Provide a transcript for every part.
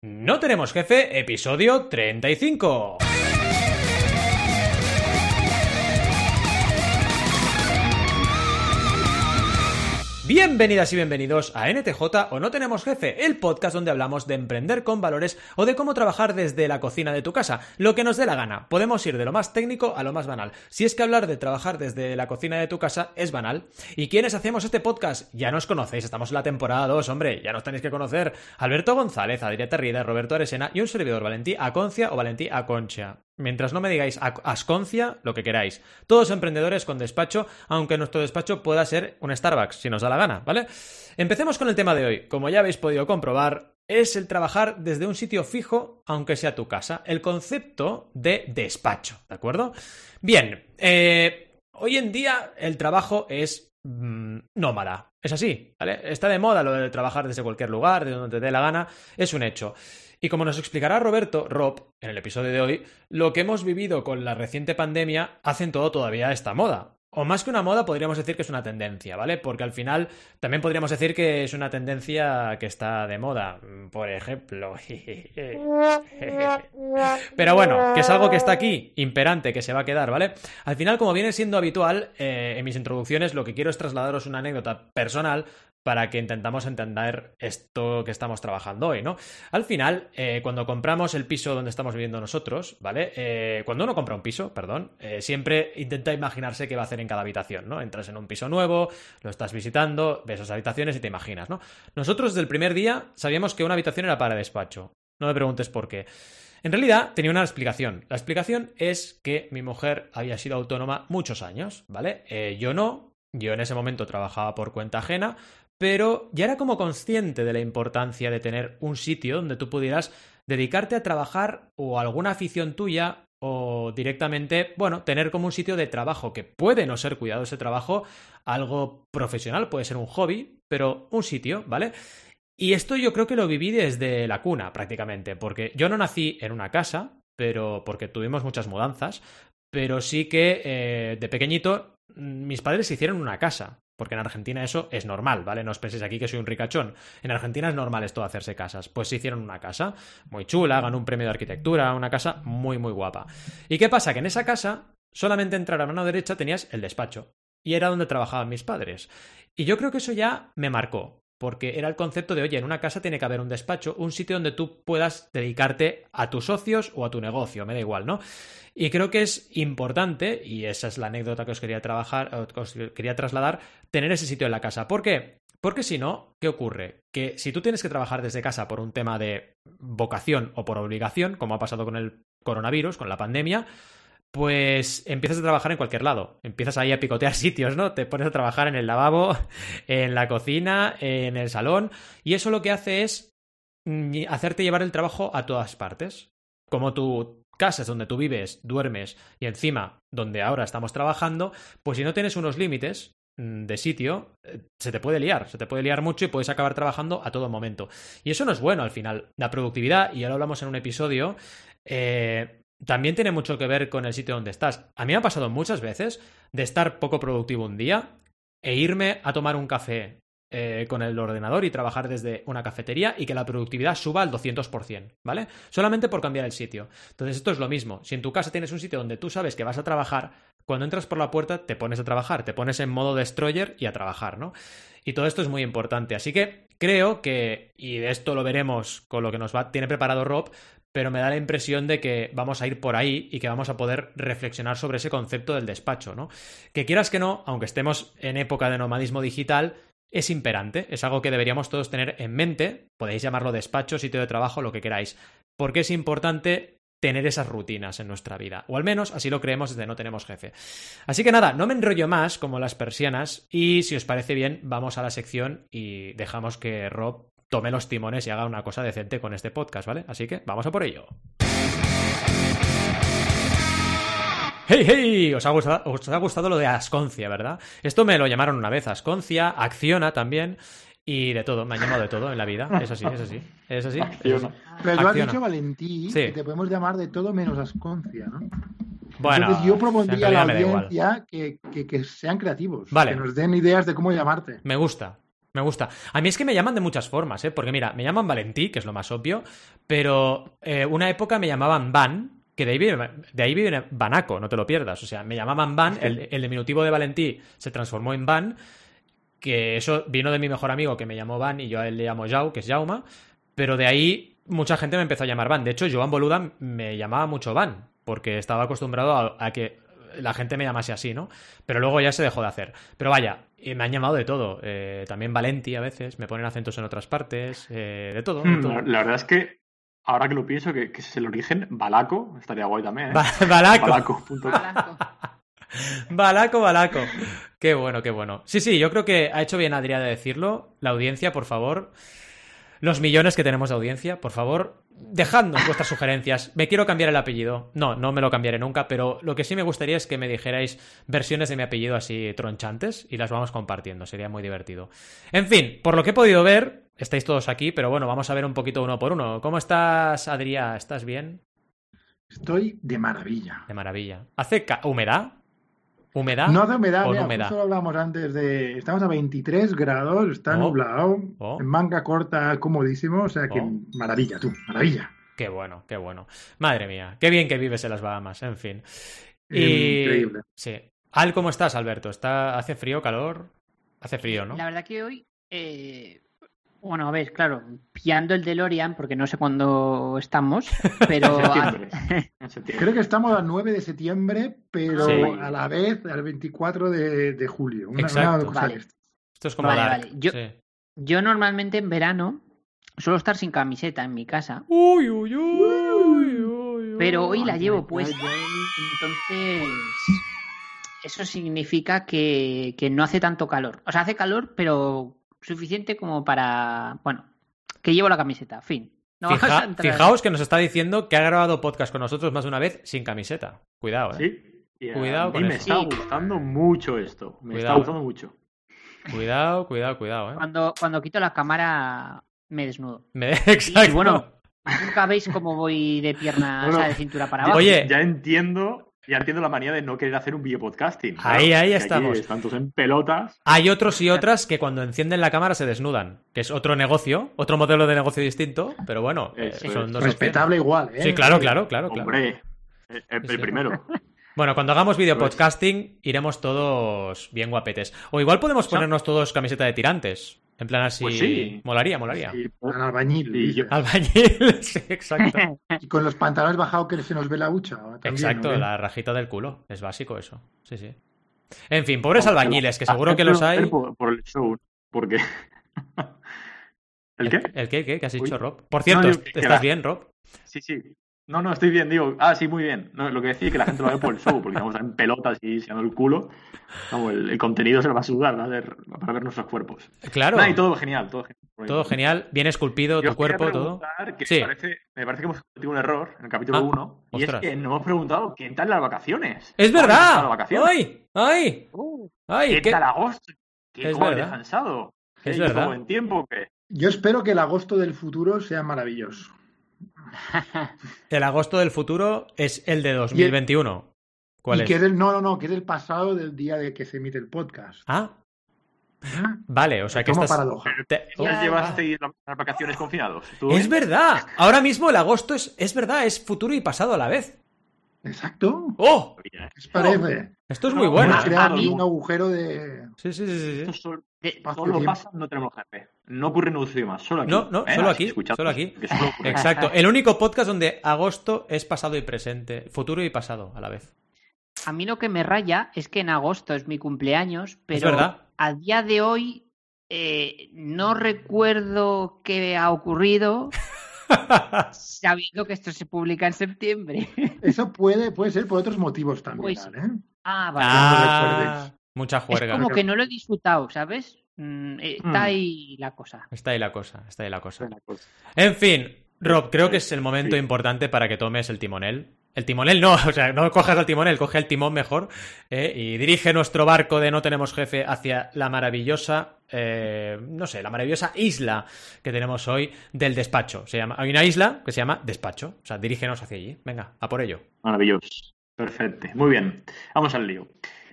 No tenemos jefe, episodio 35. Bienvenidas y bienvenidos a NTJ o No Tenemos Jefe, el podcast donde hablamos de emprender con valores o de cómo trabajar desde la cocina de tu casa, lo que nos dé la gana. Podemos ir de lo más técnico a lo más banal. Si es que hablar de trabajar desde la cocina de tu casa es banal. ¿Y quiénes hacemos este podcast? Ya nos conocéis, estamos en la temporada 2, hombre, ya nos tenéis que conocer. Alberto González, Adrieta Terrida, Roberto Aresena y un servidor, Valentí Aconcia o Valentí Aconcha. Mientras no me digáis asconcia, lo que queráis. Todos emprendedores con despacho, aunque nuestro despacho pueda ser un Starbucks, si nos da la gana, ¿vale? Empecemos con el tema de hoy. Como ya habéis podido comprobar, es el trabajar desde un sitio fijo, aunque sea tu casa. El concepto de despacho, ¿de acuerdo? Bien, eh, hoy en día el trabajo es mm, nómada. Es así, ¿vale? Está de moda lo de trabajar desde cualquier lugar, de donde te dé la gana, es un hecho. Y como nos explicará Roberto, Rob, en el episodio de hoy, lo que hemos vivido con la reciente pandemia hacen todo todavía esta moda. O más que una moda, podríamos decir que es una tendencia, ¿vale? Porque al final también podríamos decir que es una tendencia que está de moda, por ejemplo. Pero bueno, que es algo que está aquí, imperante, que se va a quedar, ¿vale? Al final, como viene siendo habitual eh, en mis introducciones, lo que quiero es trasladaros una anécdota personal para que intentamos entender esto que estamos trabajando hoy, ¿no? Al final, eh, cuando compramos el piso donde estamos viviendo nosotros, ¿vale? Eh, cuando uno compra un piso, perdón, eh, siempre intenta imaginarse qué va a hacer en cada habitación, ¿no? Entras en un piso nuevo, lo estás visitando, ves esas habitaciones y te imaginas, ¿no? Nosotros desde el primer día sabíamos que una habitación era para despacho. No me preguntes por qué. En realidad tenía una explicación. La explicación es que mi mujer había sido autónoma muchos años, ¿vale? yo no, yo en ese momento trabajaba por cuenta ajena, pero ya era como consciente de la importancia de tener un sitio donde tú pudieras dedicarte a trabajar o alguna afición tuya o directamente, bueno, tener como un sitio de trabajo que puede no ser cuidado ese trabajo, algo profesional, puede ser un hobby, pero un sitio, ¿vale? Y esto yo creo que lo viví desde la cuna prácticamente, porque yo no nací en una casa, pero porque tuvimos muchas mudanzas, pero sí que eh, de pequeñito mis padres hicieron una casa. Porque en Argentina eso es normal, ¿vale? No os penséis aquí que soy un ricachón. En Argentina es normal esto de hacerse casas. Pues se hicieron una casa muy chula, ganó un premio de arquitectura, una casa muy, muy guapa. ¿Y qué pasa? Que en esa casa, solamente entrar a mano derecha tenías el despacho. Y era donde trabajaban mis padres. Y yo creo que eso ya me marcó porque era el concepto de, oye, en una casa tiene que haber un despacho, un sitio donde tú puedas dedicarte a tus socios o a tu negocio, me da igual, ¿no? Y creo que es importante, y esa es la anécdota que os quería trabajar, que os quería trasladar, tener ese sitio en la casa. ¿Por qué? Porque si no, ¿qué ocurre? Que si tú tienes que trabajar desde casa por un tema de vocación o por obligación, como ha pasado con el coronavirus, con la pandemia, pues empiezas a trabajar en cualquier lado. Empiezas ahí a picotear sitios, ¿no? Te pones a trabajar en el lavabo, en la cocina, en el salón, y eso lo que hace es mm, hacerte llevar el trabajo a todas partes. Como tu casa es donde tú vives, duermes y encima donde ahora estamos trabajando, pues si no tienes unos límites mm, de sitio, eh, se te puede liar, se te puede liar mucho y puedes acabar trabajando a todo momento. Y eso no es bueno al final. La productividad, y ya lo hablamos en un episodio, eh, también tiene mucho que ver con el sitio donde estás. A mí me ha pasado muchas veces de estar poco productivo un día e irme a tomar un café eh, con el ordenador y trabajar desde una cafetería y que la productividad suba al 200%, ¿vale? Solamente por cambiar el sitio. Entonces esto es lo mismo. Si en tu casa tienes un sitio donde tú sabes que vas a trabajar, cuando entras por la puerta te pones a trabajar, te pones en modo destroyer y a trabajar, ¿no? Y todo esto es muy importante. Así que creo que, y de esto lo veremos con lo que nos va, tiene preparado Rob, pero me da la impresión de que vamos a ir por ahí y que vamos a poder reflexionar sobre ese concepto del despacho, ¿no? Que quieras que no, aunque estemos en época de nomadismo digital, es imperante, es algo que deberíamos todos tener en mente, podéis llamarlo despacho, sitio de trabajo, lo que queráis, porque es importante tener esas rutinas en nuestra vida, o al menos así lo creemos desde No Tenemos Jefe. Así que nada, no me enrollo más como las persianas y si os parece bien, vamos a la sección y dejamos que Rob tome los timones y haga una cosa decente con este podcast, ¿vale? Así que vamos a por ello. ¡Hey, hey! Os ha, gustado, os ha gustado lo de Asconcia, ¿verdad? Esto me lo llamaron una vez, Asconcia, Acciona también, y de todo, me han llamado de todo en la vida. Es así, es así. Es así. Pero tú has dicho, Valentí, que te podemos llamar de todo menos Asconcia, ¿no? Bueno, Entonces yo propondría a la audiencia que, que, sean creativos, vale. que nos den ideas de cómo llamarte. Me gusta, Me gusta. A mí es que me llaman de muchas formas, ¿eh? Porque mira, me llaman Valentí, que es lo más obvio, pero eh, una época me llamaban Van, que de ahí, viene, de ahí viene Banaco, no te lo pierdas. O sea, me llamaban Van, el, el diminutivo de Valentí se transformó en Van, que eso vino de mi mejor amigo que me llamó Van y yo a él le llamo Jau, que es Jauma, pero de ahí mucha gente me empezó a llamar Van. De hecho, Joan Boluda me llamaba mucho Van, porque estaba acostumbrado a, que la gente me llamase así, ¿no? Pero luego ya se dejó de hacer. Pero vaya, me han llamado de todo. Eh, también Valenti a veces, me ponen acentos en otras partes, eh, de todo. Hmm, la, verdad es que ahora que lo pienso, que, es el origen, Balaco, estaría guay también. ¿eh? Balaco. Balaco. Balaco, Balaco. Qué bueno, qué bueno. Sí, sí, yo creo que ha hecho bien Adrián de decirlo. La audiencia, por favor. Los millones que tenemos de audiencia, por favor, dejadnos vuestras sugerencias. Me quiero cambiar el apellido. No, no me lo cambiaré nunca, pero lo que sí me gustaría es que me dijerais versiones de mi apellido así tronchantes y las vamos compartiendo. Sería muy divertido. En fin, por lo que he podido ver, estáis todos aquí, pero bueno, vamos a ver un poquito uno por uno. ¿Cómo estás, Adrián? ¿Estás bien? Estoy de maravilla. De maravilla. ¿Hace humedad? ¿Humedad? No de humedad, mira, hablamos antes de. Estamos a 23 grados, está oh. nublado, oh. en manga corta, comodísimo, o sea que oh. maravilla, tú, maravilla. Qué bueno, qué bueno. Madre mía, qué bien que vives en las Bahamas, en fin. Increíble. Sí. Al, ¿cómo estás, Alberto? ¿Está... ¿Hace frío, calor? Hace frío, ¿no? La verdad que hoy eh, bueno, a ver, claro, pillando el DeLorean, porque no sé cuándo estamos, pero... Creo que estamos al 9 de septiembre, pero a la vez al 24 de, julio. Exacto. Esto es como vale, Yo, yo normalmente en verano suelo estar sin camiseta en mi casa. Uy, uy, uy, pero hoy la llevo puesta. Entonces, eso significa que, que no hace tanto calor. O sea, hace calor, pero suficiente como para, bueno, que llevo la camiseta, fin. Fijaos que nos está diciendo que ha grabado podcast con nosotros más de una vez sin camiseta. Cuidado, ¿eh? Sí. Cuidado con me está gustando mucho esto. Me está gustando mucho. Cuidado, cuidado, cuidado, ¿eh? Cuando, cuando quito la cámara me desnudo. Me... Exacto. Y bueno, nunca veis cómo voy de pierna, de cintura para abajo. Oye, ya entiendo ya entiendo la manía de no querer hacer un videopodcasting. Ahí, ahí estamos. Están en pelotas. Hay otros y otras que cuando encienden la cámara se desnudan, que es otro negocio, otro modelo de negocio distinto, pero bueno, eh, son dos Respetable igual, ¿eh? Sí, claro, claro, claro. Hombre, el, primero. Bueno, cuando hagamos videopodcasting iremos todos bien guapetes. O igual podemos ponernos todos camiseta de tirantes. En plan así. Pues sí. Molaría, molaría. Sí, albañil. Albañil, sí, exacto. y con los pantalones bajados que se nos ve la hucha. exacto, la rajita del culo. Es básico eso. Sí, sí. En fin, pobres albañiles, que seguro que los hay. Por, el show, porque. ¿El qué? ¿El qué? ¿Qué? ¿Qué has dicho, Rob? Por cierto, ¿estás bien, Rob? Sí, sí. No, no, estoy bien, digo. Ah, sí, muy bien. No, lo que decía es que la gente lo ve por el show, porque vamos a en pelotas y enseñando el culo. el, contenido se lo va a sudar para ver nuestros cuerpos. Claro. y todo genial, todo genial. Todo genial, bien esculpido tu cuerpo, todo. sí. me, parece, me parece que hemos cometido un error en el capítulo 1. Ah, y es que no hemos preguntado qué tal las vacaciones. ¡Es verdad! Las vacaciones? ¡Ay! ¡Ay! Uh, ¿Qué, tal agosto? ¿Qué es descansado? ¿Es verdad? buen tiempo qué? Yo espero que el agosto del futuro sea maravilloso. el agosto del futuro es el de 2021. ¿Cuál es? no, no, no, que es el pasado del día de que se emite el podcast. Ah. ah. Vale, o sea que estás... paradoja. ¿Ya llevaste las vacaciones confinados? Es verdad. Ahora mismo el agosto es, es verdad, es futuro y pasado a la vez. Exacto. ¡Oh! ¿Qué parece? Esto es muy bueno. un agujero de. Sí, sí, sí. sí. Solo, solo pasa, no tenemos jefe. No ocurre en idioma, solo aquí. No, no, ¿eh? solo aquí. Solo aquí. Exacto. El único podcast donde agosto es pasado y presente, futuro y pasado a la vez. A mí lo que me raya es que en agosto es mi cumpleaños, pero a día de hoy eh, no recuerdo qué ha ocurrido. Sabiendo que esto se publica en septiembre. Eso puede, puede ser por otros motivos también. Pues, ¿eh? Ah, vale. Ah, mucha juerga. Es como que no lo he disfrutado, ¿sabes? Mm, eh, está mm. ahí la cosa. Está ahí la cosa, está ahí la cosa. En fin, Rob, creo que es el momento importante para que tomes el timonel el timonel no, o sea, no cojas el timonel, coge el timón mejor eh, y dirige nuestro barco de No tenemos jefe hacia la maravillosa, eh, no sé, la maravillosa isla que tenemos hoy del despacho. Hay una isla que se llama Despacho, o sea, dirígenos hacia allí. Venga, a por ello. Maravilloso, perfecto, muy bien, vamos al lío.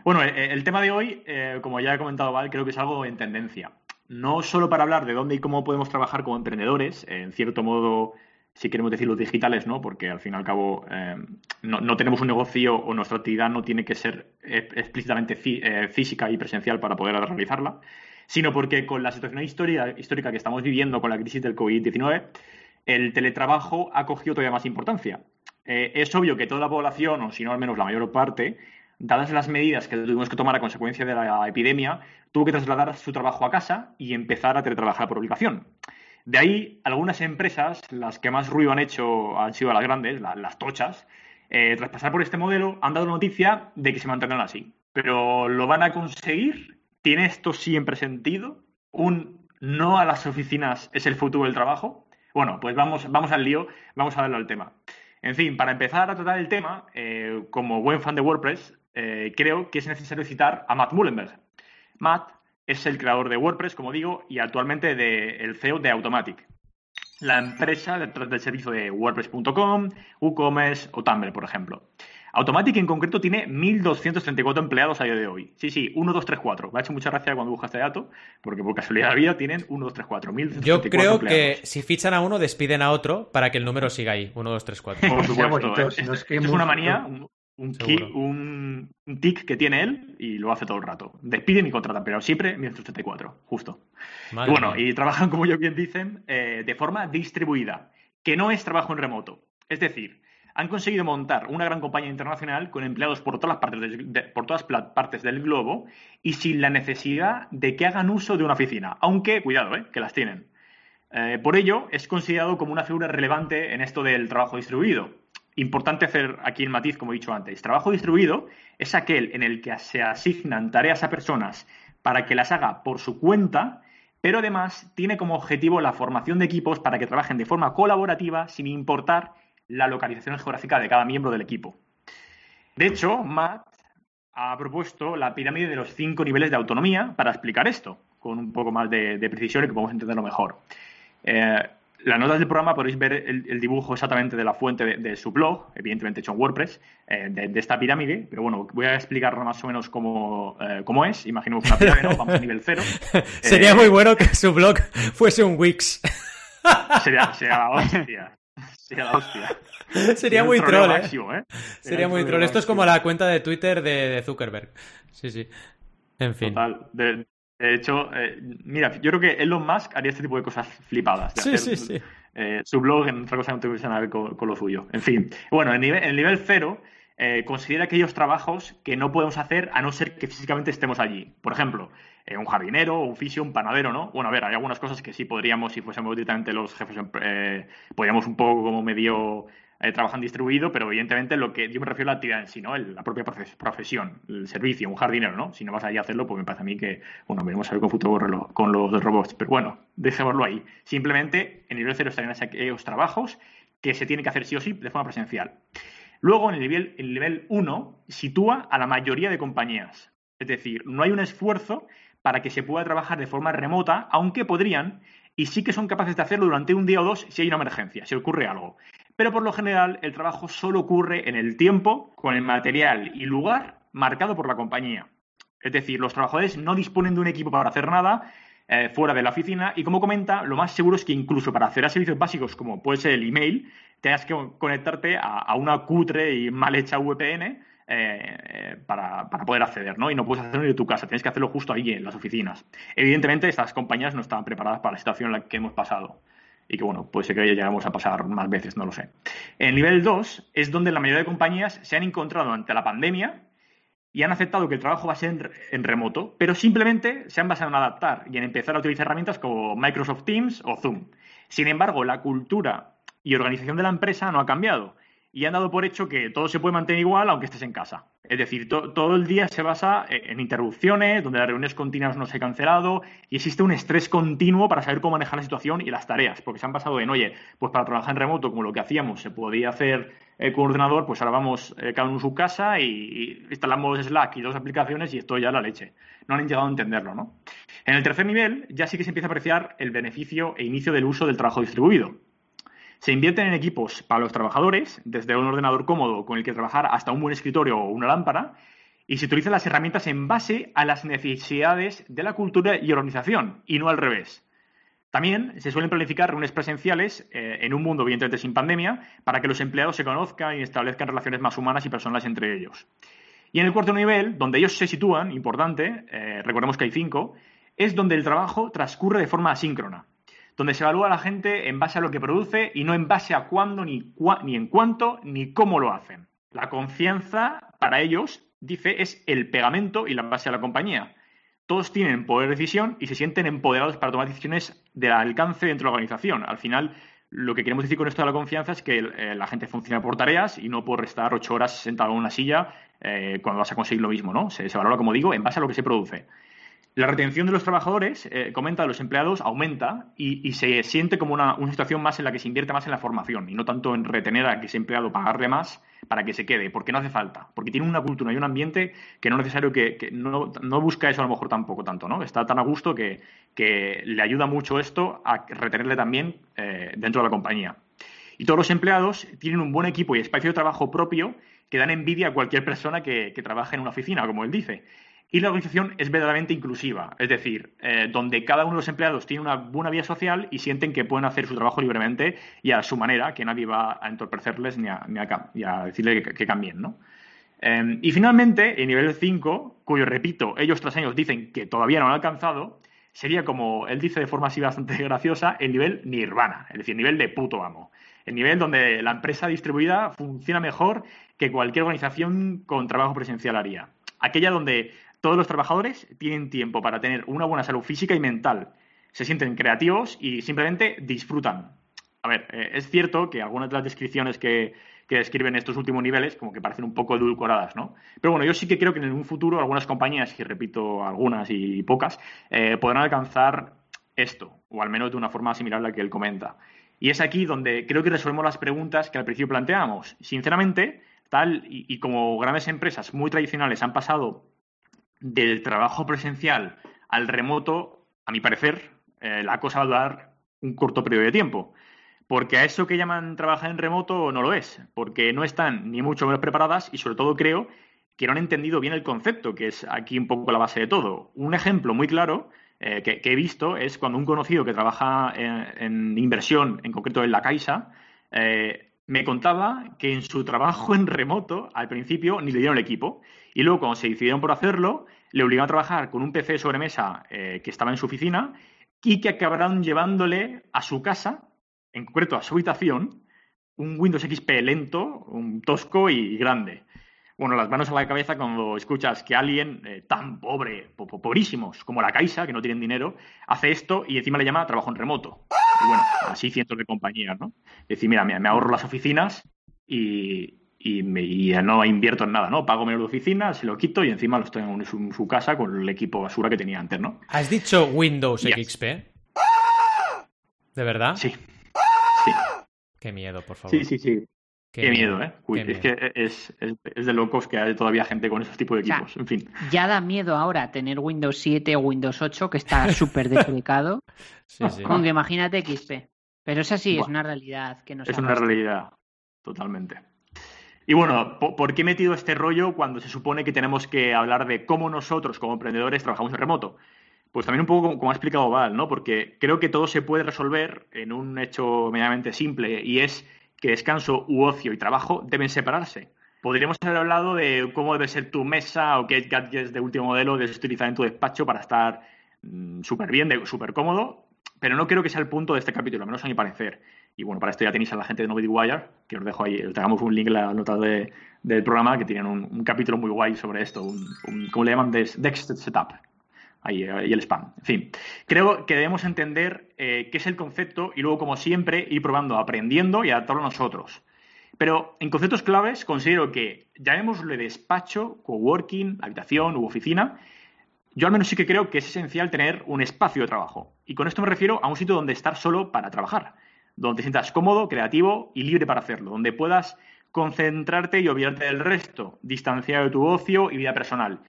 Bueno, eh, el tema de hoy, como ya he comentado Val, creo que es algo en tendencia. no solo para hablar de dónde y cómo podemos trabajar como emprendedores, en cierto modo, si queremos decir los digitales, ¿no? Porque al fin y al cabo eh, no, tenemos un negocio o nuestra actividad no tiene que ser explícitamente eh, física y presencial para poder realizarla, sino porque con la situación histórica que estamos viviendo con la crisis del COVID-19, el teletrabajo ha cogido todavía más importancia. Eh, es obvio que toda la población, o si no al menos la mayor parte, dadas las medidas que tuvimos que tomar a consecuencia de la epidemia, tuvo que trasladar su trabajo a casa y empezar a teletrabajar por obligación. De ahí, algunas empresas, las que más ruido han hecho han sido las grandes, las, tochas, eh, tras pasar por este modelo, han dado noticia de que se mantendrán así. Pero ¿lo van a conseguir? ¿Tiene esto siempre sentido? ¿Un no a las oficinas es el futuro del trabajo? Bueno, pues vamos, vamos al lío, vamos a darle al tema. En fin, para empezar a tratar el tema, eh, como buen fan de WordPress, eh, creo que es necesario citar a Matt Mullenberg. Matt es el creador de WordPress, como digo, y actualmente el CEO de Automatic, la empresa detrás del servicio de WordPress.com, WooCommerce o Tumblr, por ejemplo. Automatic en concreto tiene 1.234 empleados a día de hoy. Sí, sí, 1, 2, 3, 4. Me ha hecho mucha gracia cuando buscas este dato, porque por casualidad de la vida tienen 1, 2, 3, 4. Yo creo que si fichan a uno, despiden a otro para que el número siga ahí. 1, 2, 3, 4. Por supuesto. es, es, una manía, un, un, tic que tiene él y lo hace todo el rato. Despiden y contratan, pero siempre 1984, justo. y bueno, y trabajan, como yo bien dicen, eh, de forma distribuida, que no es trabajo en remoto. Es decir, han conseguido montar una gran compañía internacional con empleados por todas, las partes por todas partes del globo y sin la necesidad de que hagan uso de una oficina, aunque, cuidado, eh, que las tienen. Eh, por ello, es considerado como una figura relevante en esto del trabajo distribuido Importante hacer aquí el matiz, como he dicho antes. Trabajo distribuido es aquel en el que se asignan tareas a personas para que las haga por su cuenta, pero además tiene como objetivo la formación de equipos para que trabajen de forma colaborativa sin importar la localización geográfica de cada miembro del equipo. De hecho, Matt ha propuesto la pirámide de los cinco niveles de autonomía para explicar esto, con un poco más de, precisión y que podamos entenderlo mejor. Eh, las notas del programa podéis ver el, dibujo exactamente de la fuente de, su blog, evidentemente hecho en WordPress, eh, de, esta pirámide, pero bueno, voy a explicar más o menos cómo, eh, cómo es. Imaginemos una pirámide, ¿no? Vamos a nivel cero. Sería muy bueno que su blog fuese un Wix. sería, sería la hostia. Sería la hostia. Sería, muy troll, ¿eh? Sería, muy troll. Esto es como la cuenta de Twitter de, Zuckerberg. Sí, sí. En fin. Total. De hecho, eh, mira, yo creo que Elon Musk haría este tipo de cosas flipadas. sí, sí, sí. Eh, su blog en otra cosa no tuviese nada que ver con, lo suyo. En fin. Bueno, en, nivel, el nivel cero, eh, considera aquellos trabajos que no podemos hacer a no ser que físicamente estemos allí. Por ejemplo, un jardinero, un fisio, un panadero, ¿no? Bueno, a ver, hay algunas cosas que sí podríamos, si fuésemos directamente los jefes, podríamos un poco como medio eh, trabajan distribuido, pero evidentemente lo que yo me refiero a la actividad en sí, ¿no? la propia profesión, el servicio, un jardinero, ¿no? Si no vas ahí a hacerlo, pues me parece a mí que, bueno, veremos a ver con futuro con los robots. Pero bueno, dejémoslo ahí. Simplemente en el nivel cero estarían aquellos trabajos que se tienen que hacer sí o sí de forma presencial. Luego, en el nivel, el nivel 1, sitúa a la mayoría de compañías. Es decir, no hay un esfuerzo para que se pueda trabajar de forma remota, aunque podrían, y sí que son capaces de hacerlo durante un día o dos si hay una emergencia, si ocurre algo pero por lo general el trabajo solo ocurre en el tiempo, con el material y lugar marcado por la compañía. Es decir, los trabajadores no disponen de un equipo para hacer nada eh, fuera de la oficina y como comenta, lo más seguro es que incluso para a servicios básicos como puede ser el email, tengas que conectarte a, una cutre y mal hecha VPN eh, para, poder acceder, ¿no? Y no puedes hacerlo de tu casa, tienes que hacerlo justo ahí en las oficinas. Evidentemente, estas compañías no estaban preparadas para la situación en la que hemos pasado y que bueno, puede ser que llegamos a pasar más veces, no lo sé. El nivel 2 es donde la mayoría de compañías se han encontrado ante la pandemia y han aceptado que el trabajo va a ser en remoto, pero simplemente se han basado en adaptar y en empezar a utilizar herramientas como Microsoft Teams o Zoom. Sin embargo, la cultura y organización de la empresa no ha cambiado y han dado por hecho que todo se puede mantener igual aunque estés en casa. Es decir, todo el día se basa e-, en interrupciones, donde las reuniones continuas no se han cancelado y existe un estrés continuo para saber cómo manejar la situación y las tareas, porque se han basado en, oye, pues para trabajar en remoto, como lo que hacíamos, se podía hacer eh, con ordenador, pues ahora vamos eh, cada uno en su casa y, instalamos Slack y dos aplicaciones y esto ya la leche. No han llegado a entenderlo, ¿no? En el tercer nivel ya sí que se empieza a apreciar el beneficio e inicio del uso del trabajo distribuido. Se invierten en equipos para los trabajadores, desde un ordenador cómodo con el que trabajar hasta un buen escritorio o una lámpara, y se utilizan las herramientas en base a las necesidades de la cultura y organización, y no al revés. También se suelen planificar reuniones presenciales eh, en un mundo, evidentemente, sin pandemia, para que los empleados se conozcan y establezcan relaciones más humanas y personales entre ellos. Y en el cuarto nivel, donde ellos se sitúan, importante, eh, recordemos que hay cinco, es donde el trabajo transcurre de forma asíncrona, donde se evalúa a la gente en base a lo que produce y no en base a cuándo, ni, ni en cuánto, ni cómo lo hacen. La confianza, para ellos, dice, es el pegamento y la base de la compañía todos tienen poder de decisión y se sienten empoderados para tomar decisiones de alcance dentro de la organización. Al final, lo que queremos decir con esto de la confianza es que eh, la gente funciona por tareas y no por estar ocho horas sentado en una silla eh, cuando vas a conseguir lo mismo, ¿no? Se, valora, como digo, en base a lo que se produce. La retención de los trabajadores, eh, comenta, de los empleados aumenta y, se siente como una, situación más en la que se invierte más en la formación y no tanto en retener a ese empleado, pagarle más para que se quede, porque no hace falta, porque tiene una cultura y un ambiente que no es necesario que, no, busca eso a lo mejor tampoco tanto, ¿no? Está tan a gusto que, le ayuda mucho esto a retenerle también eh, dentro de la compañía. Y todos los empleados tienen un buen equipo y espacio de trabajo propio que dan envidia a cualquier persona que, que trabaje en una oficina, como él dice y la organización es verdaderamente inclusiva, es decir, eh, donde cada uno de los empleados tiene una buena vida social y sienten que pueden hacer su trabajo libremente y a su manera, que nadie va a entorpecerles ni a, ni a, decirle que, cambien, ¿no? Em, y finalmente, el nivel 5, cuyo, repito, ellos tras años dicen que todavía no han alcanzado, sería como él dice de forma así bastante graciosa, el nivel nirvana, es decir, el nivel de puto amo. El nivel donde la empresa distribuida funciona mejor que cualquier organización con trabajo presencial haría. Aquella donde todos los trabajadores tienen tiempo para tener una buena salud física y mental. Se sienten creativos y simplemente disfrutan. A ver, eh, es cierto que algunas de las descripciones que, describen estos últimos niveles como que parecen un poco edulcoradas, ¿no? Pero bueno, yo sí que creo que en un futuro algunas compañías, y repito algunas y pocas, eh, podrán alcanzar esto, o al menos de una forma similar a la que él comenta. Y es aquí donde creo que resolvemos las preguntas que al principio planteamos. Sinceramente, tal y como grandes empresas muy tradicionales han pasado del trabajo presencial al remoto, a mi parecer, eh, la cosa va a durar un corto periodo de tiempo. Porque a eso que llaman trabajar en remoto no lo es, porque no están ni mucho menos preparadas y sobre todo creo que no han entendido bien el concepto, que es aquí un poco la base de todo. Un ejemplo muy claro eh, que, he visto es cuando un conocido que trabaja en, inversión, en concreto en la Caixa, eh, me contaba que en su trabajo en remoto, al principio, ni le dieron el equipo. Y luego, cuando se decidieron por hacerlo, le obligaron a trabajar con un PC sobre mesa eh, que estaba en su oficina y que acabaron llevándole a su casa, en concreto a su habitación, un Windows XP lento, un tosco y grande. Bueno, las manos a la cabeza cuando escuchas que alguien eh, tan pobre, pobrísimos como la Caixa, que no tienen dinero, hace esto y encima le llama trabajo en remoto. Y bueno, así cientos de compañías, ¿no? Es decir, mira, me ahorro las oficinas y, y, me, no invierto en nada, ¿no? Pago menos de oficina, se lo quito y encima lo estoy en su, casa con el equipo basura que tenía antes, ¿no? ¿Has dicho Windows XP? ¿De verdad? Sí. sí. Qué miedo, por favor. Sí, sí, sí. Qué, miedo, ¿eh? es que es, es, de locos que hay todavía gente con esos tipos de equipos. en fin. Ya da miedo ahora tener Windows 7 o Windows 8, que está súper duplicado. sí, sí. Aunque imagínate XP. Pero es así, es una realidad que nos Es una realidad, totalmente. Y bueno, ¿por qué he metido este rollo cuando se supone que tenemos que hablar de cómo nosotros como emprendedores trabajamos en remoto? Pues también un poco como, ha explicado Val, ¿no? Porque creo que todo se puede resolver en un hecho medianamente simple y es que descanso u ocio y trabajo deben separarse. Podríamos haber hablado de cómo debe ser tu mesa o qué gadgets de último modelo debes utilizar en tu despacho para estar mm, súper bien, súper cómodo, pero no creo que sea el punto de este capítulo, al menos a mi parecer. Y bueno, para esto ya tenéis a la gente de Nobody Wire, que os dejo ahí, os dejamos un link en la nota del programa, que tienen un, capítulo muy guay sobre esto, un, ¿cómo le llaman? Next Setup. Ahí, el spam. En fin, creo que debemos entender eh, qué es el concepto y luego, como siempre, ir probando, aprendiendo y adaptarlo a nosotros. Pero en conceptos claves considero que, llamémosle despacho, coworking, habitación u oficina, yo al menos sí que creo que es esencial tener un espacio de trabajo. Y con esto me refiero a un sitio donde estar solo para trabajar donde te sientas cómodo, creativo y libre para hacerlo, donde puedas concentrarte y olvidarte del resto, distanciado de tu ocio y vida personal.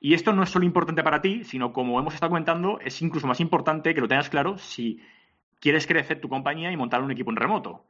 Y esto no es solo importante para ti, sino como hemos estado comentando, es incluso más importante que lo tengas claro si quieres crecer tu compañía y montar un equipo en remoto.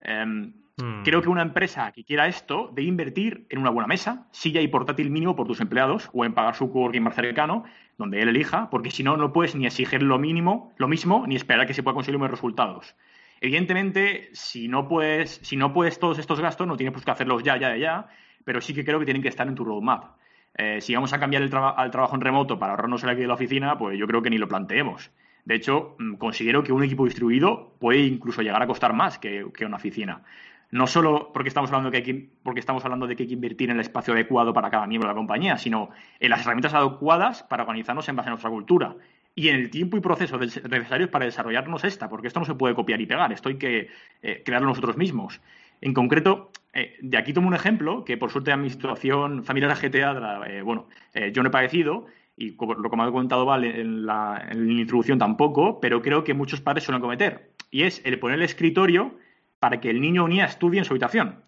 Em, hmm. Creo que una empresa que quiera esto debe invertir en una buena mesa, silla y portátil mínimo por tus empleados o en pagar su coworking más cercano, donde él elija, porque si no, no puedes ni exigir lo mínimo, lo mismo, ni esperar que se pueda conseguir buenos resultados. Evidentemente, si no puedes, si no puedes todos estos gastos, no tienes que hacerlos ya, ya, ya, pero sí que creo que tienen que estar en tu roadmap. Eh, si vamos a cambiar el al trabajo en remoto para ahorrarnos el aquí de la oficina, pues yo creo que ni lo planteemos. De hecho, mm, considero que un equipo distribuido puede incluso llegar a costar más que, una oficina. No solo porque estamos, hablando que hay porque estamos hablando de que hay que invertir en el espacio adecuado para cada miembro de la compañía, sino en las herramientas adecuadas para organizarnos en base a nuestra cultura y en el tiempo y proceso necesarios para desarrollarnos esta, porque esto no se puede copiar y pegar, esto hay que eh, crearlo nosotros mismos. En concreto, eh, de aquí tomo un ejemplo que por suerte a mi situación familiar a GTA, eh, bueno, yo no he padecido y como, lo que me ha comentado Val en la, introducción tampoco, pero creo que muchos padres suelen cometer. Y es el poner el escritorio para que el niño o niña estudie en su habitación.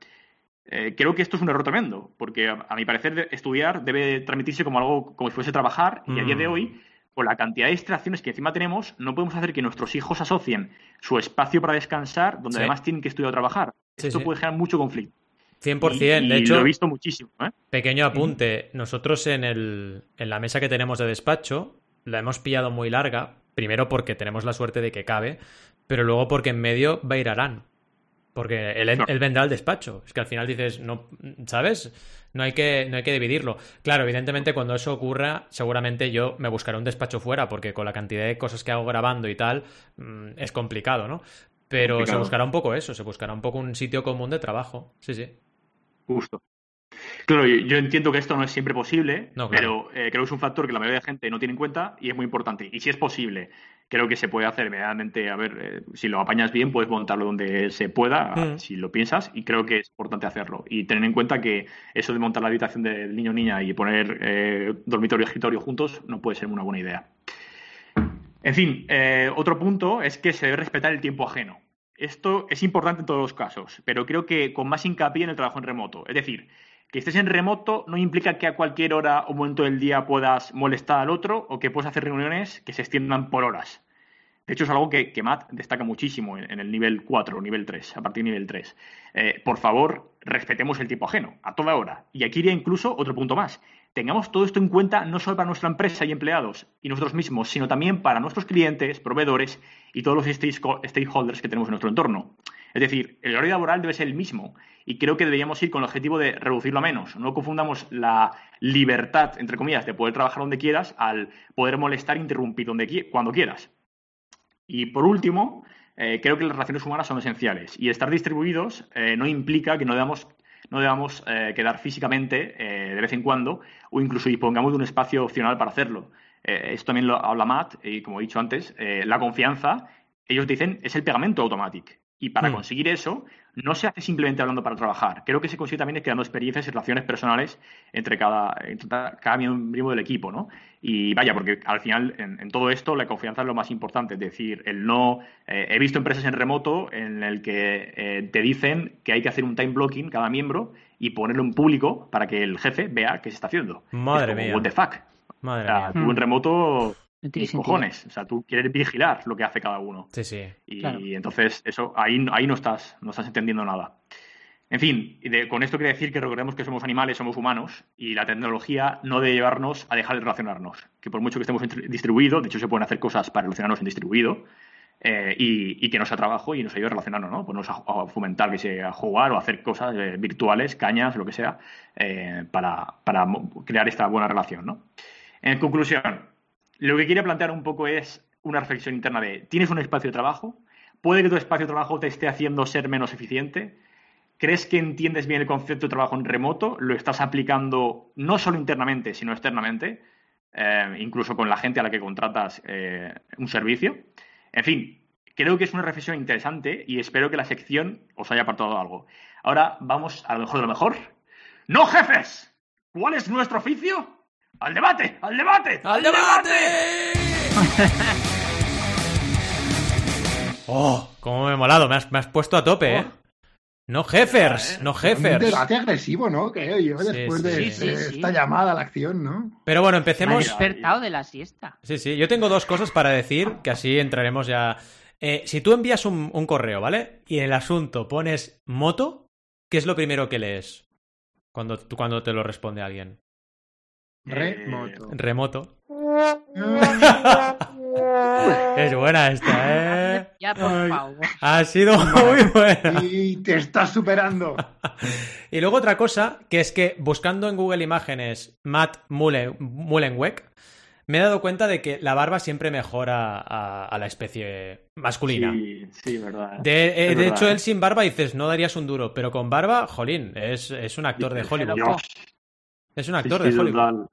Eh, creo que esto es un error tremendo, porque a, mi parecer estudiar debe transmitirse como algo como si fuese trabajar, y a día de mm. hoy, con la cantidad de distracciones que encima tenemos, no podemos hacer que nuestros hijos asocien su espacio para descansar, donde además tienen que estudiar o trabajar. Esto puede generar mucho conflicto. 100%, de hecho. Lo he visto muchísimo. ¿eh? Pequeño apunte. Nosotros en, el, en la mesa que tenemos de despacho la hemos pillado muy larga. Primero porque tenemos la suerte de que cabe, pero luego porque en medio va a ir Arán. Porque él, él, vendrá al despacho. Es que al final dices, no, ¿sabes? No hay, que, no hay que dividirlo. Claro, evidentemente cuando eso ocurra, seguramente yo me buscaré un despacho fuera, porque con la cantidad de cosas que hago grabando y tal, mm, es complicado, ¿no? Pero se buscará un poco eso, se buscará un poco un sitio común de trabajo. Sí, sí. Justo. Claro, yo, entiendo que esto no es siempre posible, pero eh, creo que es un factor que la mayoría de gente no tiene en cuenta y es muy importante. Y si es posible, creo que se puede hacer medianamente, a ver, eh, si lo apañas bien, puedes montarlo donde se pueda, mm. si lo piensas, y creo que es importante hacerlo. Y tener en cuenta que eso de montar la habitación del niño o niña y poner eh, dormitorio y escritorio juntos no puede ser una buena idea. En fin, otro punto es que se debe respetar el tiempo ajeno. Esto es importante en todos los casos, pero creo que con más hincapié en el trabajo en remoto. Es decir, que estés en remoto no implica que a cualquier hora o momento del día puedas molestar al otro o que puedas hacer reuniones que se extiendan por horas. De hecho, es algo que, Matt destaca muchísimo en, el nivel 4 o nivel 3, a partir del nivel 3. Eh, por favor, respetemos el tiempo ajeno, a toda hora. Y aquí iría incluso otro punto más. Tengamos todo esto en cuenta no solo para nuestra empresa y empleados y nosotros mismos, sino también para nuestros clientes, proveedores y todos los stakeholders que tenemos en nuestro entorno. Es decir, el horario laboral debe ser el mismo y creo que deberíamos ir con el objetivo de reducirlo a menos. No confundamos la libertad, entre comillas, de poder trabajar donde quieras al poder molestar e interrumpir donde, cuando quieras. Y por último, eh, creo que las relaciones humanas son esenciales y estar distribuidos eh, no implica que no debamos, no debamos eh, quedar físicamente de vez en cuando o incluso dispongamos de un espacio opcional para hacerlo. esto también lo habla Matt y como he dicho antes, la confianza, ellos dicen, es el pegamento automático. Y para hmm. conseguir eso, no se hace simplemente hablando para trabajar. Creo que se consigue también creando experiencias y relaciones personales entre cada, cada miembro del equipo, ¿no? Y vaya, porque al final en, todo esto la confianza es lo más importante. Es decir, el no. Eh, he visto empresas en remoto en el que eh, te dicen que hay que hacer un time blocking cada miembro y ponerlo en público para que el jefe vea qué se está haciendo. Madre mía. What the fuck. Madre mía. Tú en remoto cojones. O sea, tú quieres vigilar lo que hace cada uno. Sí, sí. Y, entonces, eso, ahí, ahí no estás, no estás entendiendo nada. En fin, con esto quiere decir que recordemos que somos animales, somos humanos, y la tecnología no debe llevarnos a dejar de relacionarnos. Que por mucho que estemos distribuidos, de hecho se pueden hacer cosas para relacionarnos en distribuido, eh, y, que no sea trabajo y nos ayude a relacionarnos, ¿no? Pues a, a, fomentar que sea jugar o hacer cosas eh, virtuales, cañas, lo que sea, eh, para, para crear esta buena relación, ¿no? En conclusión, lo que quería plantear un poco es una reflexión interna de, ¿tienes un espacio de trabajo? ¿Puede que tu espacio de trabajo te esté haciendo ser menos eficiente? ¿Crees que entiendes bien el concepto de trabajo en remoto? ¿Lo estás aplicando no solo internamente, sino externamente? Eh, incluso con la gente a la que contratas eh, un servicio. En fin, creo que es una reflexión interesante y espero que la sección os haya apartado algo. Ahora vamos a lo mejor de lo mejor. ¡No, jefes! ¿Cuál es nuestro oficio? ¡Al debate! ¡Al debate! ¡Al, debate! ¡Oh! ¿Cómo me he molado? Me has, me has puesto a tope, ¿eh? No jefers, no jefers. Un debate agresivo, ¿no? Creo yo, después de, esta llamada a la acción, ¿no? Pero bueno, empecemos. despertado de la siesta. Sí, sí. Yo tengo dos cosas para decir, que así entraremos ya Eh, si tú envías un, correo, ¿vale? Y en el asunto pones moto, ¿qué es lo primero que lees? Cuando, cuando te lo responde alguien. Remoto. Remoto. es buena esta, ¿eh? Ya, por favor. Ha sido muy buena. Y te estás superando. y luego otra cosa, que es que buscando en Google Imágenes Matt Mullenweg, me he dado cuenta de que la barba siempre mejora a, la especie masculina. Sí, sí, verdad. De, eh, hecho, él sin barba dices, no darías un duro, pero con barba, jolín, es, es un actor de Hollywood. Es un actor de Hollywood.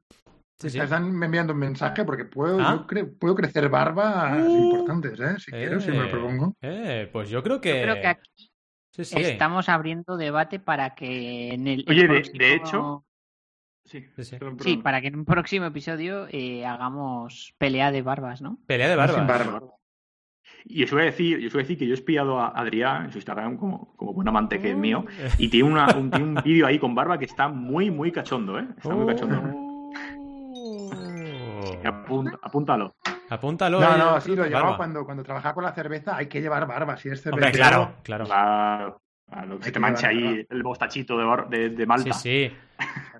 Están enviando un mensaje porque puedo, ¿Ah? puedo crecer barbas uh. importantes, ¿eh? Si quiero, si me lo eh, propongo. Eh, pues yo creo que. Yo creo que aquí estamos abriendo debate para que en el. Oye, de, hecho. Sí, sí, para que en un próximo episodio eh, hagamos pelea de barbas, ¿no? Pelea de barbas. Y os voy a decir, yo os voy a decir que yo he espiado a Adrián en su Instagram como, como buen amante que es mío. Y tiene, una, un, tiene un vídeo ahí con barba que está muy, muy cachondo, ¿eh? Está muy cachondo apúntalo. Apúntalo. No, no, sí, lo llevaba cuando, cuando trabajaba con la cerveza. Hay que llevar barba si es cerveza. claro, claro. Claro, se te mancha ahí el bostachito de, de, Malta. Sí, sí.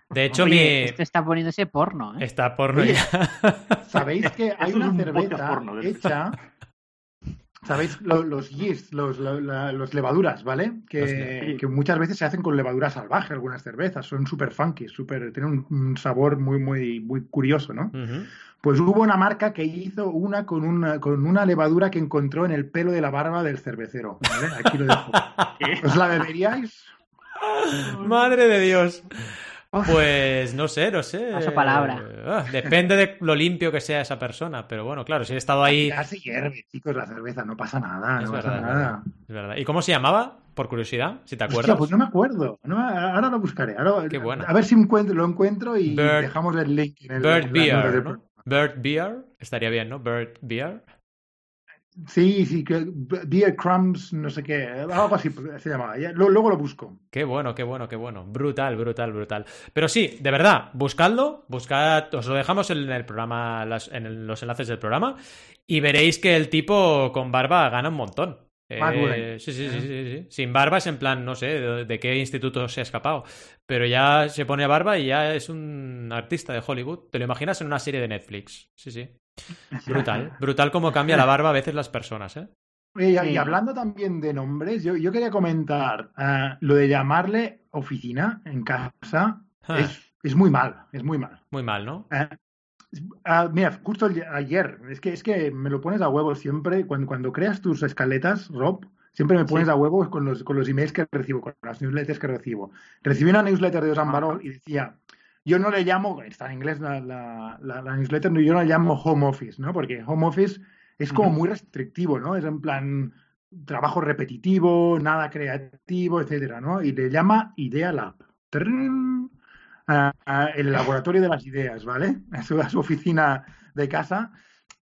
De hecho, mi. Este está poniéndose porno, ¿eh? Está porno ya. ¿Sabéis que hay una cerveza hecha ¿Sabéis? Los, yeast, los, los, levaduras, ¿vale? Que, que, muchas veces se hacen con levadura salvaje, algunas cervezas. Son súper funky, super, tienen un, sabor muy, muy, muy curioso, ¿no? Pues hubo una marca que hizo una con, una con una levadura que encontró en el pelo de la barba del cervecero. ¿vale? Aquí lo dejo. ¿Os la beberíais? Madre de Dios. Pues no sé, no sé. Paso palabra. Ah, depende de lo limpio que sea esa persona, pero bueno, claro, si he estado ahí. Ya se hierve, chicos, la cerveza, no pasa nada, no pasa nada. Es verdad. ¿Y cómo se llamaba? Por curiosidad, si te acuerdas. pues no me acuerdo. ahora lo buscaré. Ahora, Qué bueno. A ver si encuentro, lo encuentro y dejamos el link. En el, Bird Beer. Bird Beer, estaría bien, ¿no? Bird Beer. Sí, sí, que Beer Crumbs, no sé qué, algo así se llamaba. luego lo busco. Qué bueno, qué bueno, qué bueno. Brutal, brutal, brutal. Pero sí, de verdad, buscadlo, buscad, os lo dejamos en el programa, en los enlaces del programa, y veréis que el tipo con barba gana un montón. Eh, sí, sí, sí, sí, Sin barba es en plan, no sé de, qué instituto se ha escapado. Pero ya se pone barba y ya es un artista de Hollywood. Te lo imaginas en una serie de Netflix. Sí, sí. Brutal, brutal cómo cambia la barba a veces las personas, ¿eh? Y, hablando también de nombres, yo, quería comentar uh, lo de llamarle oficina en casa ah. es, muy mal, es muy mal. Muy mal, ¿no? Uh, mira, justo ayer, es que, es que me lo pones a huevo siempre, cuando, cuando creas tus escaletas, Rob, siempre me pones a huevo con los, con los emails que recibo, con las newsletters que recibo. Recibí una newsletter de Osan Barol y decía, yo no le llamo, está en inglés la, la, newsletter, yo no le llamo home office, ¿no? Porque home office es como muy restrictivo, ¿no? Es en plan trabajo repetitivo, nada creativo, etcétera, ¿no? Y le llama Idea Lab. el laboratorio de las ideas, ¿vale? a su oficina de casa.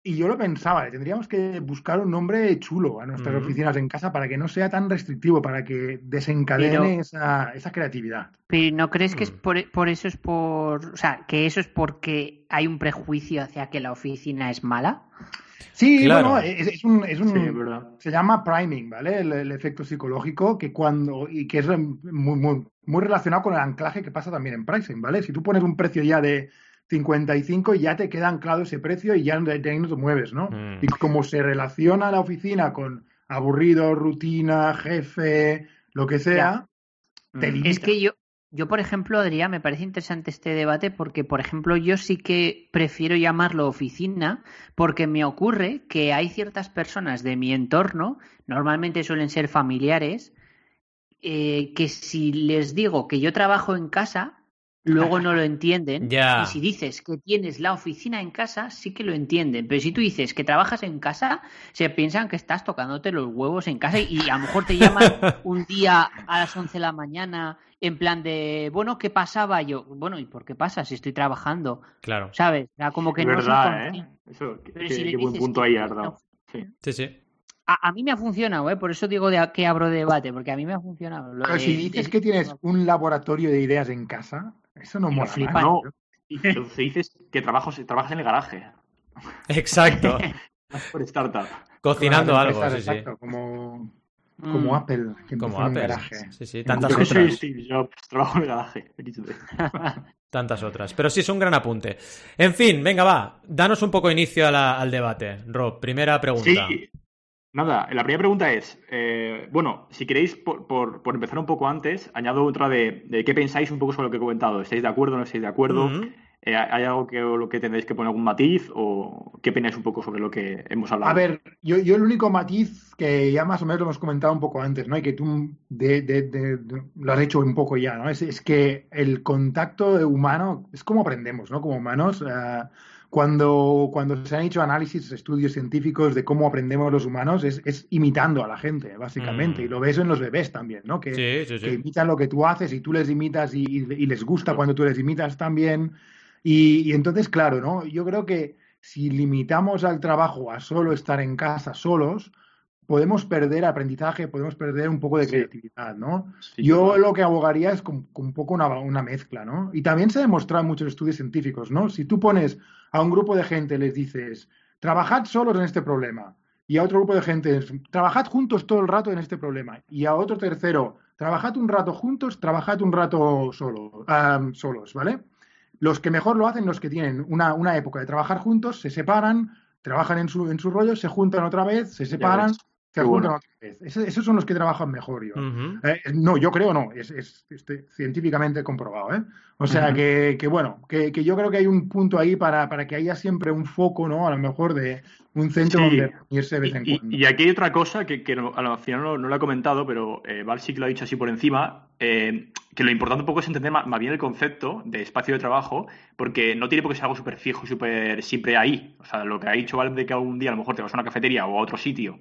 Y yo lo pensaba, tendríamos que buscar un nombre chulo a nuestras oficinas en casa para que no sea tan restrictivo, para que desencadene esa, esa, creatividad. Pero ¿no crees que es mm. por, por, eso es por, o sea, que eso es porque hay un prejuicio hacia que la oficina es mala? Sí, claro. es, un, es un se llama priming, ¿vale? El, efecto psicológico que cuando y que es muy, muy, muy relacionado con el anclaje que pasa también en pricing, ¿vale? Si tú pones un precio ya de 55 y ya te queda anclado ese precio y ya de ahí no te mueves, ¿no? Mm. Y como se relaciona la oficina con aburrido, rutina, jefe, lo que sea, te limita. Es que yo, yo, por ejemplo, Adrián, me parece interesante este debate porque, por ejemplo, yo sí que prefiero llamarlo oficina porque me ocurre que hay ciertas personas de mi entorno, normalmente suelen ser familiares, eh, que si les digo que yo trabajo en casa, luego no lo entienden. Y si dices que tienes la oficina en casa, sí que lo entienden. Pero si tú dices que trabajas en casa, se piensan que estás tocándote los huevos en casa y, a lo mejor te llaman un día a las 11 de la mañana en plan de, bueno, ¿qué pasaba? Yo, bueno, ¿y por qué pasa si estoy trabajando? Claro. ¿Sabes? como que es verdad, ¿eh? Eso, qué, buen punto ahí has dado. Sí, sí. A, mí me ha funcionado, ¿eh? por eso digo de, que abro debate, porque a mí me ha funcionado. Pero si dices que tienes un laboratorio de ideas en casa, eso no mola. Flipa, no. Y dices que trabajas en el garaje. Exacto. por startup. Cocinando algo, sí, exacto, sí. Como, como mm. Apple, que como Apple. En garaje. Sí, sí, tantas otras. Soy Steve Jobs, trabajo en el garaje. tantas otras. Pero sí es un gran apunte. En fin, venga, va. Danos un poco inicio al debate. Rob, primera pregunta. Sí. Nada, la primera pregunta es, eh, bueno, si queréis, por, por, empezar un poco antes, añado otra de, qué pensáis un poco sobre lo que he comentado. ¿Estáis de acuerdo o no estáis de acuerdo? Eh, ¿Hay algo que lo que tendréis que poner algún matiz o qué opináis un poco sobre lo que hemos hablado? A ver, yo, yo el único matiz que ya más o menos lo hemos comentado un poco antes, ¿no? Y que tú de, lo has hecho un poco ya, ¿no? Es, es, que el contacto humano es como aprendemos, ¿no? Como humanos. Eh, cuando, cuando se han hecho análisis, estudios científicos de cómo aprendemos los humanos, es, es imitando a la gente, básicamente. Y mm. lo ves en los bebés también, ¿no? Que, que, imitan lo que tú haces y tú les imitas y, y les gusta cuando tú les imitas también. Y, entonces, claro, ¿no? Yo creo que si limitamos al trabajo a solo estar en casa solos, podemos perder aprendizaje, podemos perder un poco de creatividad, ¿no? Yo lo que abogaría es con, un poco una, mezcla, ¿no? Y también se ha demostrado en muchos estudios científicos, ¿no? Si tú pones a un grupo de gente, les dices, trabajad solos en este problema, y a otro grupo de gente, trabajad juntos todo el rato en este problema, y a otro tercero, trabajad un rato juntos, trabajad un rato solo, solos, ¿vale? Los que mejor lo hacen, los que tienen una, una época de trabajar juntos, se separan, trabajan en su, en su rollo, se juntan otra vez, se separan, esos son los que trabajan mejor, yo. Eh, no, yo creo no, es, es, científicamente comprobado. ¿eh? O sea que, que, bueno, que, que, yo creo que hay un punto ahí para, para que haya siempre un foco, ¿no? A lo mejor de un centro donde irse de vez en cuando. Y, aquí hay otra cosa que, que al final no, no, lo he comentado, pero eh, Val sí que lo ha dicho así por encima. Eh, que lo importante un poco es entender más, bien el concepto de espacio de trabajo, porque no tiene por qué ser algo súper fijo y súper siempre ahí. O sea, lo que ha dicho Val de que algún día a lo mejor te vas a una cafetería o a otro sitio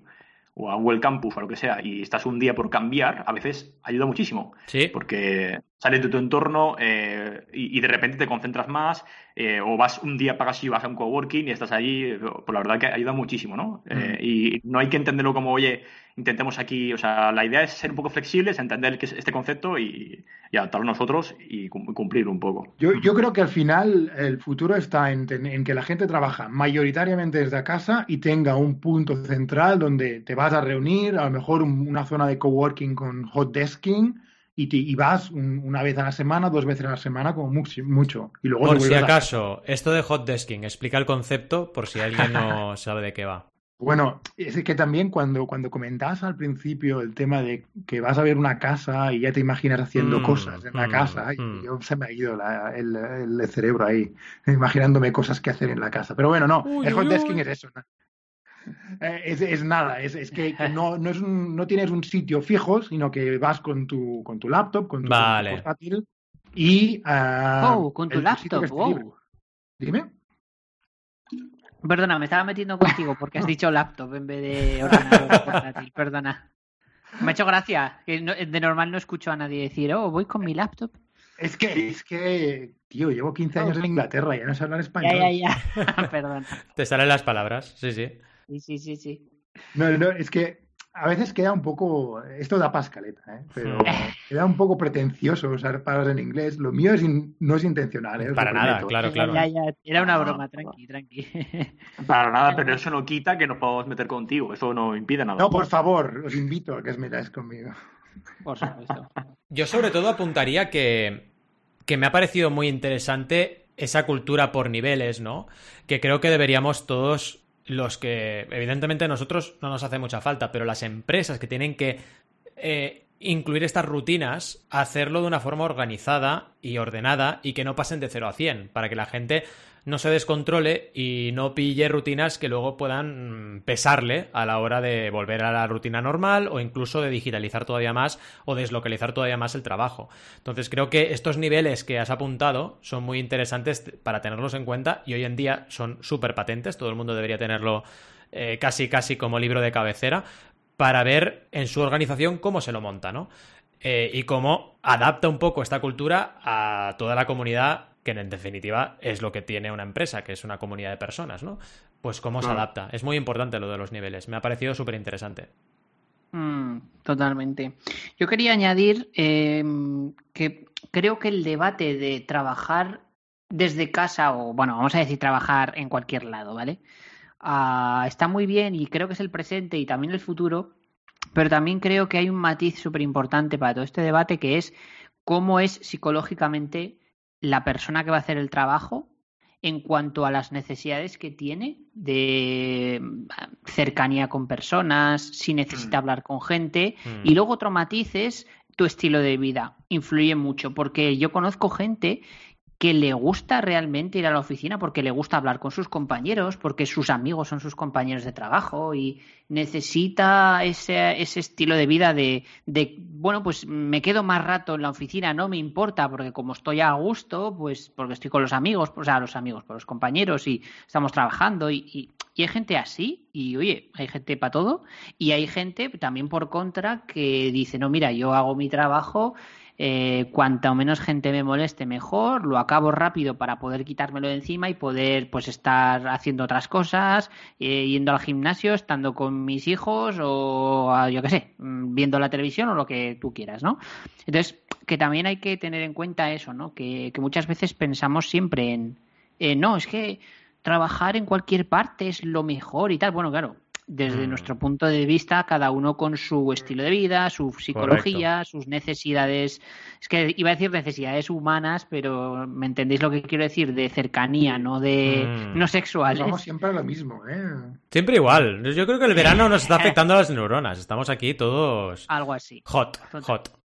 o a Google Campus o a lo que sea y estás un día por cambiar, a veces ayuda muchísimo. Sí. Porque sales de tu entorno eh, y, de repente te concentras más eh, o vas un día, pagas y vas a un coworking y estás allí, pues la verdad que ayuda muchísimo, ¿no? Eh, mm. y no hay que entenderlo como, oye, intentemos aquí, o sea, la idea es ser un poco flexibles, entender que es este concepto y, adaptarlo nosotros y cumplir un poco. Yo, yo creo que al final el futuro está en, que la gente trabaja mayoritariamente desde casa y tenga un punto central donde te vas a reunir, a lo mejor una zona de coworking con hot desking y, vas una vez a la semana, dos veces a la semana, como mucho. Y luego por si acaso, esto de hot desking, explica el concepto por si alguien no sabe de qué va. Bueno, es que también cuando, cuando comentabas al principio el tema de que vas a ver una casa y ya te imaginas haciendo mm, cosas en la mm, casa, mm. yo se me ha ido el, el, cerebro ahí, imaginándome cosas que hacer en la casa. Pero bueno, no, el hot desking es eso. Eh, es, es, nada, es, es que, no, no, es no tienes un sitio fijo, sino que vas con tu, con tu laptop, con tu portátil y... Uh, oh, con tu laptop, wow. Dime. Perdona, me estaba metiendo contigo porque has dicho laptop en vez de ordenador portátil. Perdona. Me ha hecho gracia. Que de normal no escucho a nadie decir, oh, voy con mi laptop. Es que, es que, tío, llevo 15 años en Inglaterra y ya no sé hablar español. Ya, ya, ya. Perdona. Te salen las palabras, sí, sí. Sí, sí, sí, sí. No, no, es que a veces queda un poco, esto da pascaleta, ¿eh? pero queda un poco pretencioso usar palabras en inglés. Lo mío es no es intencional. ¿eh? Para nada, claro, claro. Era una broma, tranqui, tranqui. Para nada, pero eso no quita que nos podamos meter contigo, eso no impide nada. No, por favor, os invito a que os metáis conmigo. Por supuesto. Yo sobre todo apuntaría que, que me ha parecido muy interesante esa cultura por niveles, ¿no? Que creo que deberíamos todos los que evidentemente a nosotros no nos hace mucha falta, pero las empresas que tienen que eh, incluir estas rutinas, hacerlo de una forma organizada y ordenada y que no pasen de 0 a 100, para que la gente no se descontrole y no pille rutinas que luego puedan pesarle a la hora de volver a la rutina normal o incluso de digitalizar todavía más o deslocalizar todavía más el trabajo. Entonces creo que estos niveles que has apuntado son muy interesantes para tenerlos en cuenta y hoy en día son súper patentes, todo el mundo debería tenerlo eh, casi casi como libro de cabecera para ver en su organización cómo se lo monta, ¿no? Eh, y cómo adapta un poco esta cultura a toda la comunidad que en definitiva es lo que tiene una empresa, que es una comunidad de personas, ¿no? Pues cómo se adapta. Es muy importante lo de los niveles. Me ha parecido súper interesante. Mm, totalmente. Yo quería añadir em, que creo que el debate de trabajar desde casa o, bueno, vamos a decir trabajar en cualquier lado, ¿vale? está muy bien y creo que es el presente y también el futuro, pero también creo que hay un matiz súper importante para todo este debate que es cómo es psicológicamente la persona que va a hacer el trabajo en cuanto a las necesidades que tiene de mm, cercanía con personas, si necesita mm. hablar con gente. Y mm. luego otro matiz es tu estilo de vida. Influye mucho, porque yo conozco gente que le gusta realmente ir a la oficina porque le gusta hablar con sus compañeros, porque sus amigos son sus compañeros de trabajo y necesita ese, ese estilo de vida de, de, bueno, pues me quedo más rato en la oficina, no me importa, porque como estoy a gusto, pues porque estoy con los amigos, o sea, los amigos, con los compañeros y estamos trabajando y, y, y hay gente así y, oye, hay gente para todo y hay gente también por contra que dice, no, mira, yo hago mi trabajo eh, cuanta menos gente me moleste mejor, lo acabo rápido para poder quitármelo de encima y poder pues estar haciendo otras cosas, eh, yendo al gimnasio, estando con mis hijos o yo qué sé, mm, viendo la televisión o lo que tú quieras, ¿no? Entonces, que también hay que tener en cuenta eso, ¿no? Que, muchas veces pensamos siempre en, no, es que trabajar en cualquier parte es lo mejor y tal. Bueno, claro, desde mm. nuestro punto de vista, cada uno con su estilo de vida, su psicología, sus necesidades, es que iba a decir necesidades humanas, pero me entendéis lo que quiero decir, de cercanía, no de mm. no sexuales. Estamos siempre lo mismo, ¿eh? Siempre igual. Yo creo que el verano nos está afectando a las neuronas. Estamos aquí todos algo así. Hot, hot.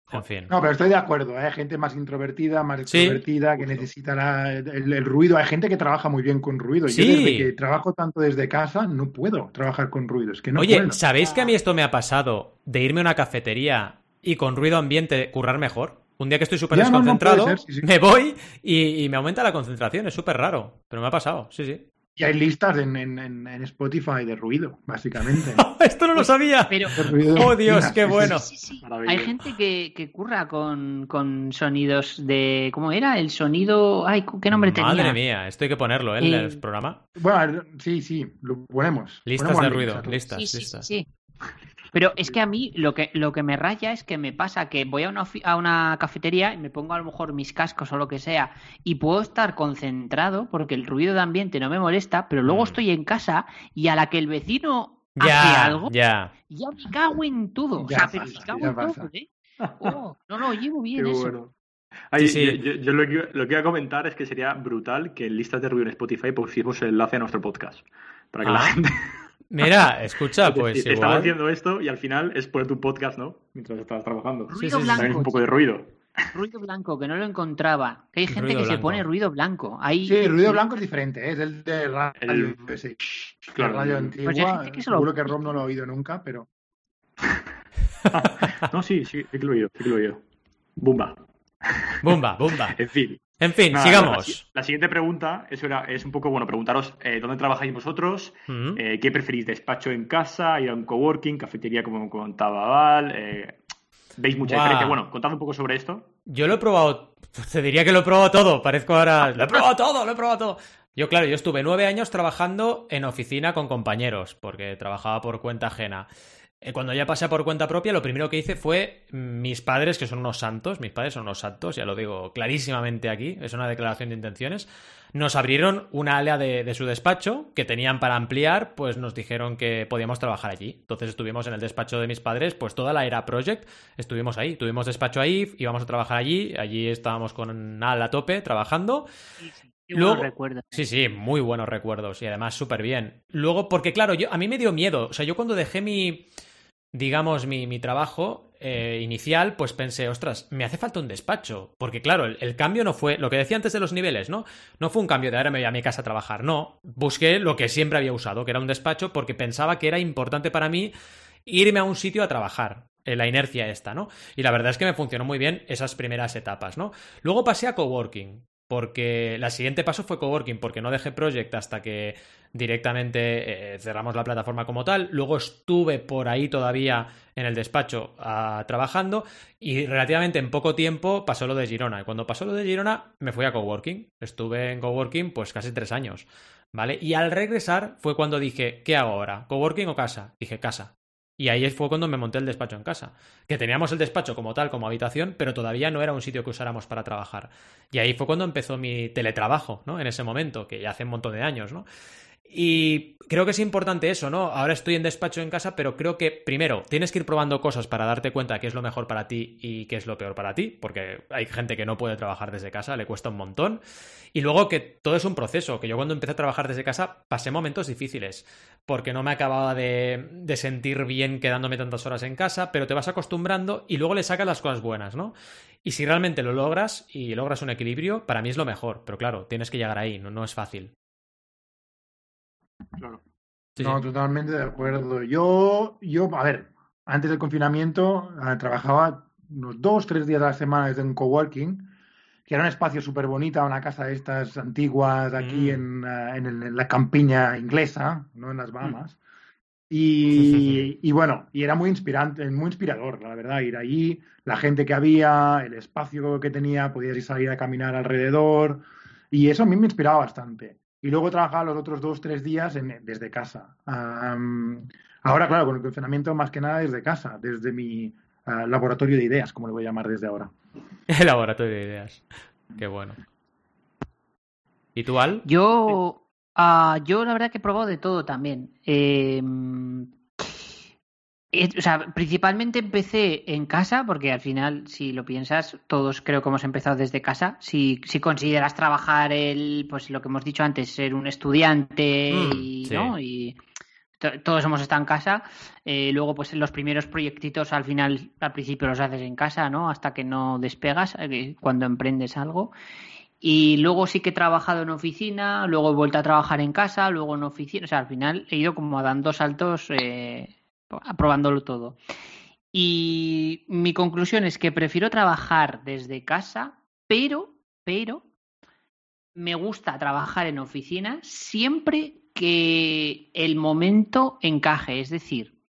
No, pero estoy de acuerdo. ¿eh? Hay gente más introvertida, más extrovertida, que necesita el, ruido. Hay gente que trabaja muy bien con ruido. Yo desde que trabajo tanto desde casa no puedo trabajar con ruido. Es que no Oye, ¿sabéis que a mí esto me ha pasado de irme a una cafetería y con ruido ambiente currar mejor? Un día que estoy súper desconcentrado, me voy y, y, me aumenta la concentración. Es súper raro, pero me ha pasado, sí, sí. Y hay listas en, en, Spotify de ruido, básicamente. Esto no lo sabía. oh, Dios, qué bueno. hay gente que, que curra con, con, sonidos de. ¿Cómo era? El sonido. Ay, ¿qué nombre tenía? Madre mía, esto hay que ponerlo ¿eh? en el programa. Bueno, sí, sí, lo ponemos. Listas de ruido, listas, listas. Sí, pero es que a mí lo que, lo que me raya es que me pasa que voy a una, a una cafetería y me pongo a lo mejor mis cascos o lo que sea y puedo estar concentrado porque el ruido de ambiente no me molesta, pero luego mm. estoy en casa y a la que el vecino hace algo, ya. ya me cago en todo. o sea, pero me cago en todo, ¿eh? Oh, no, no, llevo bien eso. Yo, lo, que, lo, que, iba a comentar es que sería brutal que en listas de ruido en Spotify pusiéramos el enlace a nuestro podcast. Para que la ah. gente. Mira, escucha, pues. Estamos haciendo esto y al final es por tu podcast, ¿no? Mientras estabas trabajando. Ruido blanco. un poco de ruido. Ruido blanco, que no lo encontraba. Que hay gente que se pone ruido blanco. Hay... Sí, ruido blanco es diferente, ¿eh? es el de radio, el... Claro. radio antigua. Pues que Seguro que Rob no lo ha oído nunca, pero. no, sí, sí, sí que lo he oído, sí que lo he oído. Bumba. Bumba, bumba. en fin. En fin, sigamos. La, siguiente pregunta es, es un poco, bueno, preguntaros eh, dónde trabajáis vosotros, eh, qué preferís, despacho en casa, ir a un coworking, cafetería como contaba Val, eh, ¿veis mucha diferencia? Bueno, contad un poco sobre esto. Yo lo he probado, te diría que lo he probado todo, parezco ahora... Lo he probado todo, lo he probado todo. Yo, claro, yo estuve nueve años trabajando en oficina con compañeros, porque trabajaba por cuenta ajena. Eh, cuando ya pasé por cuenta propia, lo primero que hice fue mis padres, que son unos santos, mis padres son unos santos, ya lo digo clarísimamente aquí, es una declaración de intenciones, nos abrieron una área de, su despacho que tenían para ampliar, pues nos dijeron que podíamos trabajar allí. Entonces estuvimos en el despacho de mis padres, pues toda la era project, estuvimos ahí, tuvimos despacho ahí, íbamos a trabajar allí, allí estábamos con Al a tope trabajando. Sí, sí. Luego, recuerdos. Sí, sí, muy buenos recuerdos y además súper bien. Luego, porque claro, yo, a mí me dio miedo. O sea, yo cuando dejé mi, digamos, mi, mi trabajo eh, inicial, pues pensé, ostras, me hace falta un despacho. Porque claro, el, cambio no fue, lo que decía antes de los niveles, ¿no? No fue un cambio de ahora me voy a mi casa a trabajar, no. Busqué lo que siempre había usado, que era un despacho, porque pensaba que era importante para mí irme a un sitio a trabajar. La inercia esta, ¿no? Y la verdad es que me funcionó muy bien esas primeras etapas, ¿no? Luego pasé a coworking, porque la siguiente paso fue coworking, porque no dejé Project hasta que directamente eh, cerramos la plataforma como tal. Luego estuve por ahí todavía en el despacho ah, trabajando y relativamente en poco tiempo pasó lo de Girona. Y cuando pasó lo de Girona me fui a coworking. Estuve en coworking pues casi tres años. ¿Vale? Y al regresar fue cuando dije, ¿qué hago ahora? ¿Coworking o casa? Dije, casa. Y ahí fue cuando me monté el despacho en casa. Que teníamos el despacho como tal, como habitación, pero todavía no era un sitio que usáramos para trabajar. Y ahí fue cuando empezó mi teletrabajo, ¿no? En ese momento, que ya hace un montón de años, ¿no? Y creo que es importante eso, ¿no? Ahora estoy en despacho en casa, pero creo que primero tienes que ir probando cosas para darte cuenta qué es lo mejor para ti y qué es lo peor para ti, porque hay gente que no puede trabajar desde casa, le cuesta un montón. Y luego que todo es un proceso, que yo cuando empecé a trabajar desde casa pasé momentos difíciles, porque no me acababa de, de sentir bien quedándome tantas horas en casa, pero te vas acostumbrando y luego le sacas las cosas buenas, ¿no? Y si realmente lo logras y logras un equilibrio, para mí es lo mejor, pero claro, tienes que llegar ahí, no es fácil. Claro. no, totalmente de acuerdo. Yo, yo, a ver, antes del confinamiento eh, trabajaba unos dos, tres días a la semana desde un coworking, que era un espacio súper bonito, una casa de estas antiguas aquí mm. eh, en, en, la campiña inglesa, no en las mm. Bahamas. Y, y, bueno, y era muy inspirante, muy inspirador, la verdad, ir allí, la gente que había, el espacio que tenía, podías ir salir a caminar alrededor, y eso a mí me inspiraba bastante y luego trabajaba los otros dos, tres días desde casa. ahora, claro, con el confinamiento más que nada desde casa, desde mi ah, laboratorio de ideas, como le voy a llamar desde ahora. El laboratorio de ideas. Qué bueno. ¿Y tú, Al? Yo, ah, yo la verdad que he probado de todo también. Eh, o sea, principalmente empecé en casa, porque al final, si lo piensas, todos creo que hemos empezado desde casa. Si, si consideras trabajar el, pues lo que hemos dicho antes, ser un estudiante mm, y, ¿no? y todos hemos estado en casa. Eh, luego, pues los primeros proyectitos, al final, al principio los haces en casa, ¿no? Hasta que no despegas, eh, cuando emprendes algo. Y luego sí que he trabajado en oficina, luego he vuelto a trabajar en casa, luego en oficina. O sea, al final he ido como dando saltos. Eh, aprobándolo todo. Y mi conclusión es que prefiero trabajar desde casa, pero, pero, me gusta trabajar en oficina siempre que el momento encaje, es decir,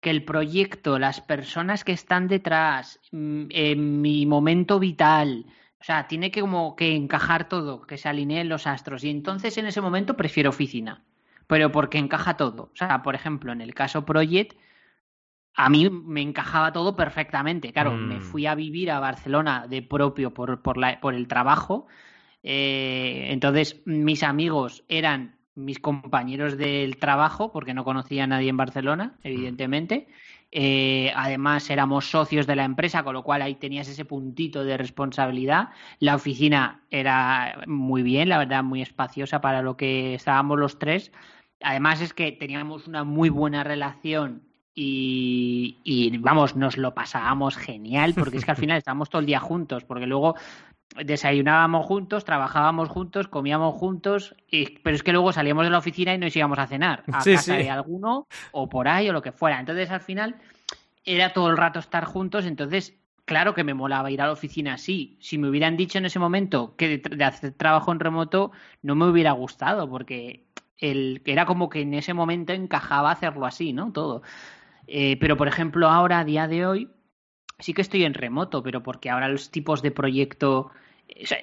que el proyecto, las personas que están detrás, mm, en mi momento vital, o sea, tiene que como que encajar todo, que se alineen los astros. Y entonces en ese momento prefiero oficina pero porque encaja todo. O sea, por ejemplo, en el caso Project, a mí me encajaba todo perfectamente. Claro, me mm. fui a vivir a Barcelona de propio por, por, la, por el trabajo. Eh, entonces, mis amigos eran mis compañeros del trabajo, porque no conocía a nadie en Barcelona, mm. evidentemente. Eh, además, éramos socios de la empresa, con lo cual ahí tenías ese puntito de responsabilidad. La oficina era muy bien, la verdad, muy espaciosa para lo que estábamos los tres. Además es que teníamos una muy buena relación y, vamos, nos lo pasábamos genial porque es que al final estábamos todo el día juntos, porque luego desayunábamos juntos, trabajábamos juntos, comíamos juntos, pero es que luego salíamos de la oficina y nos íbamos a cenar a casa de alguno o por ahí o lo que fuera. Entonces al final era todo el rato estar juntos, entonces claro que me molaba ir a la oficina así. Si me hubieran dicho en ese momento que de hacer trabajo en remoto no me hubiera gustado porque el, era como que en ese momento encajaba hacerlo así, ¿no? Todo. Eh, pero, por ejemplo, ahora, a día de hoy, sí que estoy en remoto, pero porque ahora los tipos de proyecto,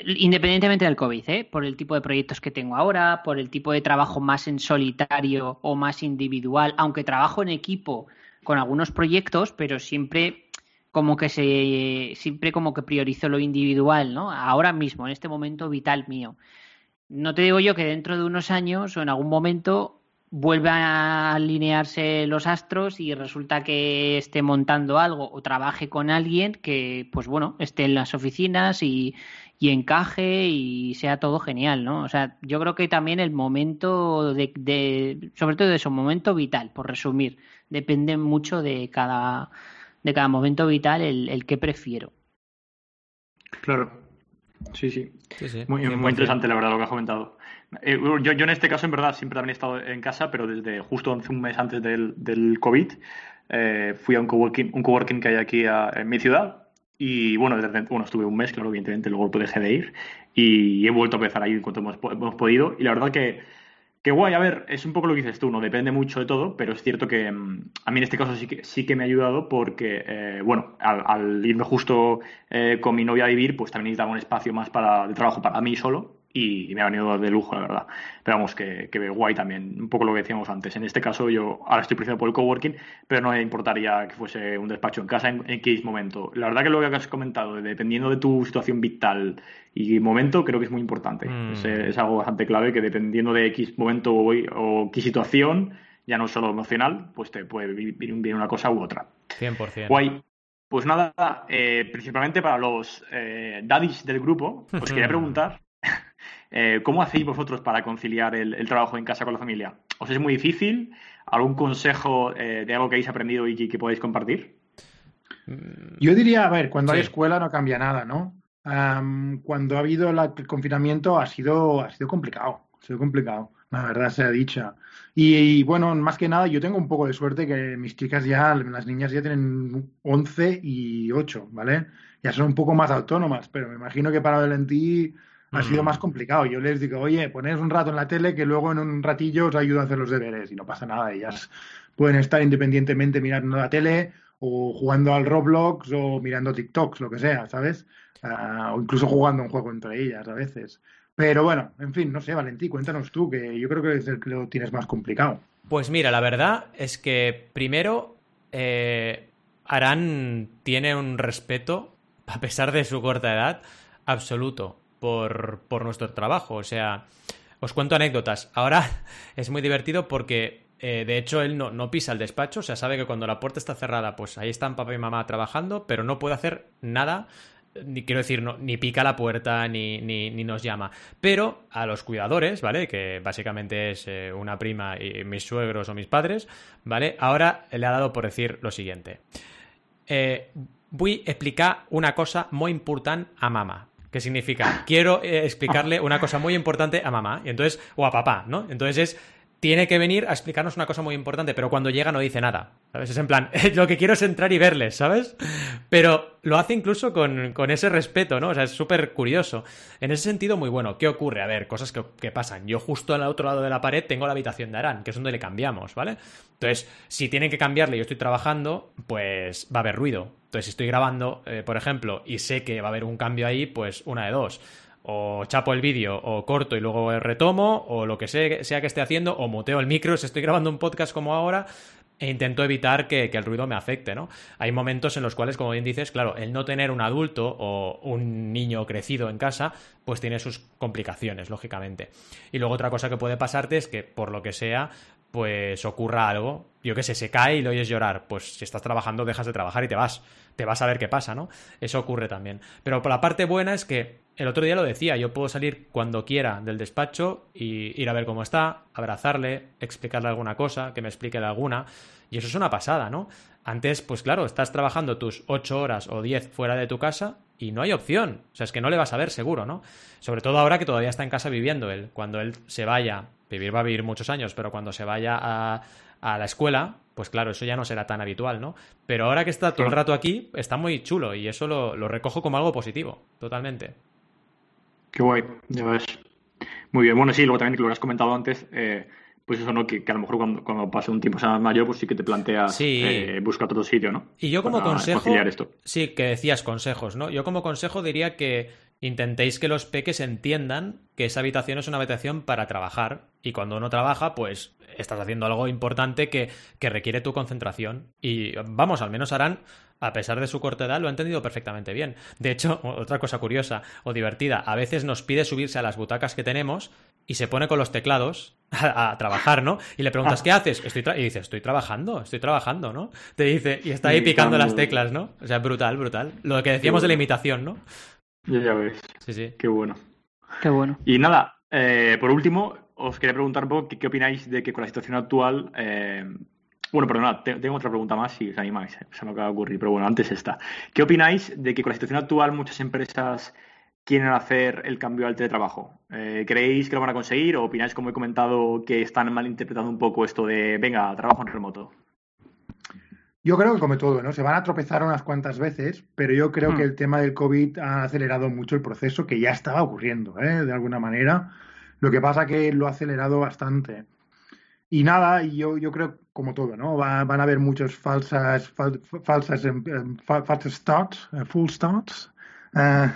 independientemente del COVID, ¿eh? por el tipo de proyectos que tengo ahora, por el tipo de trabajo más en solitario o más individual, aunque trabajo en equipo con algunos proyectos, pero siempre como que se siempre como que priorizo lo individual, ¿no? Ahora mismo, en este momento vital mío no te digo yo que dentro de unos años o en algún momento vuelva a alinearse los astros y resulta que esté montando algo o trabaje con alguien que, pues bueno, esté en las oficinas y, encaje y sea todo genial, ¿no? O sea, yo creo que también el momento de, sobre todo de su momento vital, por resumir, depende mucho de cada, de cada momento vital el, el que prefiero. Claro, Sí, sí. Muy, muy interesante, la verdad, lo que has comentado. Eh, yo, yo, en este caso, en verdad, siempre también he estado en casa, pero desde justo un mes antes del, del COVID, eh, fui a un coworking, un coworking que hay aquí en mi ciudad. Y bueno, desde, bueno, estuve un mes, claro, evidentemente, luego dejé de ir. Y he vuelto a empezar ahí en cuanto hemos, hemos podido. Y la verdad que Qué guay, a ver, es un poco lo que dices tú, no depende mucho de todo, pero es cierto que mm, a mí en este caso sí que, sí que me ha ayudado porque, eh, bueno, al, irme justo eh, con mi novia a vivir, pues también necesitaba un espacio más para, de trabajo para mí solo y, me ha venido de lujo, la verdad. Pero vamos, que, que guay también, un poco lo que decíamos antes. En este caso yo ahora estoy presionado por el coworking, pero no me importaría que fuese un despacho en casa en X momento. La verdad que lo que has comentado, dependiendo de tu situación vital y momento, creo que es muy importante. Mm. Es, algo bastante clave que dependiendo de X momento o, o X situación, ya no solo emocional, pues te puede vivir una cosa u otra. 100%. Guay. Pues nada, eh, principalmente para los eh, daddies del grupo, os quería preguntar eh, ¿cómo hacéis vosotros para conciliar el, trabajo en casa con la familia? ¿Os es muy difícil? ¿Algún consejo de algo que hayáis aprendido y que, podéis compartir? Yo diría, a ver, cuando hay escuela no cambia nada, ¿no? cuando ha habido el confinamiento ha sido, ha sido complicado, ha sido complicado, la verdad sea dicha. Y, bueno, más que nada, yo tengo un poco de suerte que mis chicas ya, las niñas ya tienen 11 y 8, ¿vale? Ya son un poco más autónomas, pero me imagino que para Valentí ha sido mm. más complicado. Yo les digo, oye, ponéis un rato en la tele que luego en un ratillo os ayudo a hacer los deberes y no pasa nada. Ellas pueden estar independientemente mirando la tele o jugando al Roblox o mirando TikToks, lo que sea, ¿sabes? Ah, o incluso jugando un juego entre ellas a veces. Pero bueno, en fin, no sé, Valentí, cuéntanos tú, que yo creo que es el que lo tienes más complicado. Pues mira, la verdad es que primero, eh, Arán tiene un respeto, a pesar de su corta edad, absoluto por, nuestro trabajo. O sea, os cuento anécdotas. Ahora es muy divertido porque eh, de hecho, él no, pisa el despacho, o sea, sabe que cuando la puerta está cerrada, pues ahí están papá y mamá trabajando, pero no puede hacer nada ni quiero decir, ni pica la puerta, ni, nos llama. Pero a los cuidadores, ¿vale? Que básicamente es eh, una prima y mis suegros o mis padres, ¿vale? Ahora le ha dado por decir lo siguiente. Eh, voy a explicar una cosa muy importante a mamá. ¿Qué significa? Quiero eh, explicarle una cosa muy importante a mamá. Y entonces, o a papá, ¿no? Entonces es tiene que venir a explicarnos una cosa muy importante, pero cuando llega no dice nada. ¿Sabes? Es en plan, lo que quiero es entrar y verles, ¿sabes? Pero lo hace incluso con, ese respeto, ¿no? O sea, es súper curioso. En ese sentido, muy bueno. ¿Qué ocurre? A ver, cosas que, pasan. Yo justo al otro lado de la pared tengo la habitación de Arán, que es donde le cambiamos, ¿vale? Entonces, si tienen que cambiarle y yo estoy trabajando, pues va a haber ruido. Entonces, si estoy grabando, eh, por ejemplo, y sé que va a haber un cambio ahí, pues una de dos o chapo el vídeo o corto y luego retomo o lo que sea, que esté haciendo o muteo el micro si estoy grabando un podcast como ahora e intento evitar que, el ruido me afecte, ¿no? Hay momentos en los cuales, como bien dices, claro, el no tener un adulto o un niño crecido en casa, pues tiene sus complicaciones, lógicamente. Y luego otra cosa que puede pasarte es que, por lo que sea, pues ocurra algo, yo qué sé, se cae y lo oyes llorar, pues si estás trabajando dejas de trabajar y te vas, te vas a ver qué pasa, ¿no? Eso ocurre también. Pero por la parte buena es que el otro día lo decía, yo puedo salir cuando quiera del despacho y ir a ver cómo está, abrazarle, explicarle alguna cosa, que me explique de alguna, y eso es una pasada, ¿no? Antes, pues claro, estás trabajando tus ocho horas o diez fuera de tu casa y no hay opción. O sea, es que no le vas a ver seguro, ¿no? Sobre todo ahora que todavía está en casa viviendo él. Cuando él se vaya vivir va a vivir muchos años, pero cuando se vaya a, la escuela, pues claro, eso ya no será tan habitual, ¿no? Pero ahora que está todo el rato aquí, está muy chulo y eso lo, recojo como algo positivo, totalmente. Qué guay, ya ves. Muy bien, bueno, sí, luego también lo que has comentado antes, eh, pues eso, ¿no? Que, a lo mejor cuando, cuando, pase un tiempo más mayor, pues sí que te planteas eh, buscar otro sitio, ¿no? Y yo como consejo... Sí, que decías consejos, ¿no? Yo como consejo diría que intentéis que los peques entiendan que esa habitación es una habitación para trabajar y cuando uno trabaja, pues estás haciendo algo importante que, que requiere tu concentración. Y vamos, al menos harán, a pesar de su corta edad, lo ha entendido perfectamente bien. De hecho, otra cosa curiosa o divertida, a veces nos pide subirse a las butacas que tenemos y se pone con los teclados a, trabajar, ¿no? Y le preguntas, ¿qué haces? Estoy y dice, estoy trabajando, estoy trabajando, ¿no? Te dice, y está ahí picando las teclas, ¿no? O sea, brutal, brutal. Lo que decíamos de la imitación, ¿no? Ya, ves. Sí, sí. Qué bueno. Qué bueno. Y nada, eh, por último, os quería preguntar un poco qué, opináis de que con la situación actual. Eh, bueno, perdona, tengo otra pregunta más si os animáis, eh, se me acaba de ocurrir, pero bueno, antes esta. ¿Qué opináis de que con la situación actual muchas empresas quieren hacer el cambio al teletrabajo? ¿Creéis que lo van a conseguir o opináis, como he comentado, que están malinterpretando un poco esto de, venga, trabajo en remoto? Yo creo que como todo, ¿no? Se van a tropezar unas cuantas veces, pero yo creo que hmm. el tema del COVID ha acelerado mucho el proceso que ya estaba ocurriendo, ¿eh? De alguna manera. Lo que pasa que lo ha acelerado bastante. Y nada, yo, yo creo como todo, ¿no? van a haber muchos falsas, falsas, em, em, falsas starts, eh, full starts. Eh,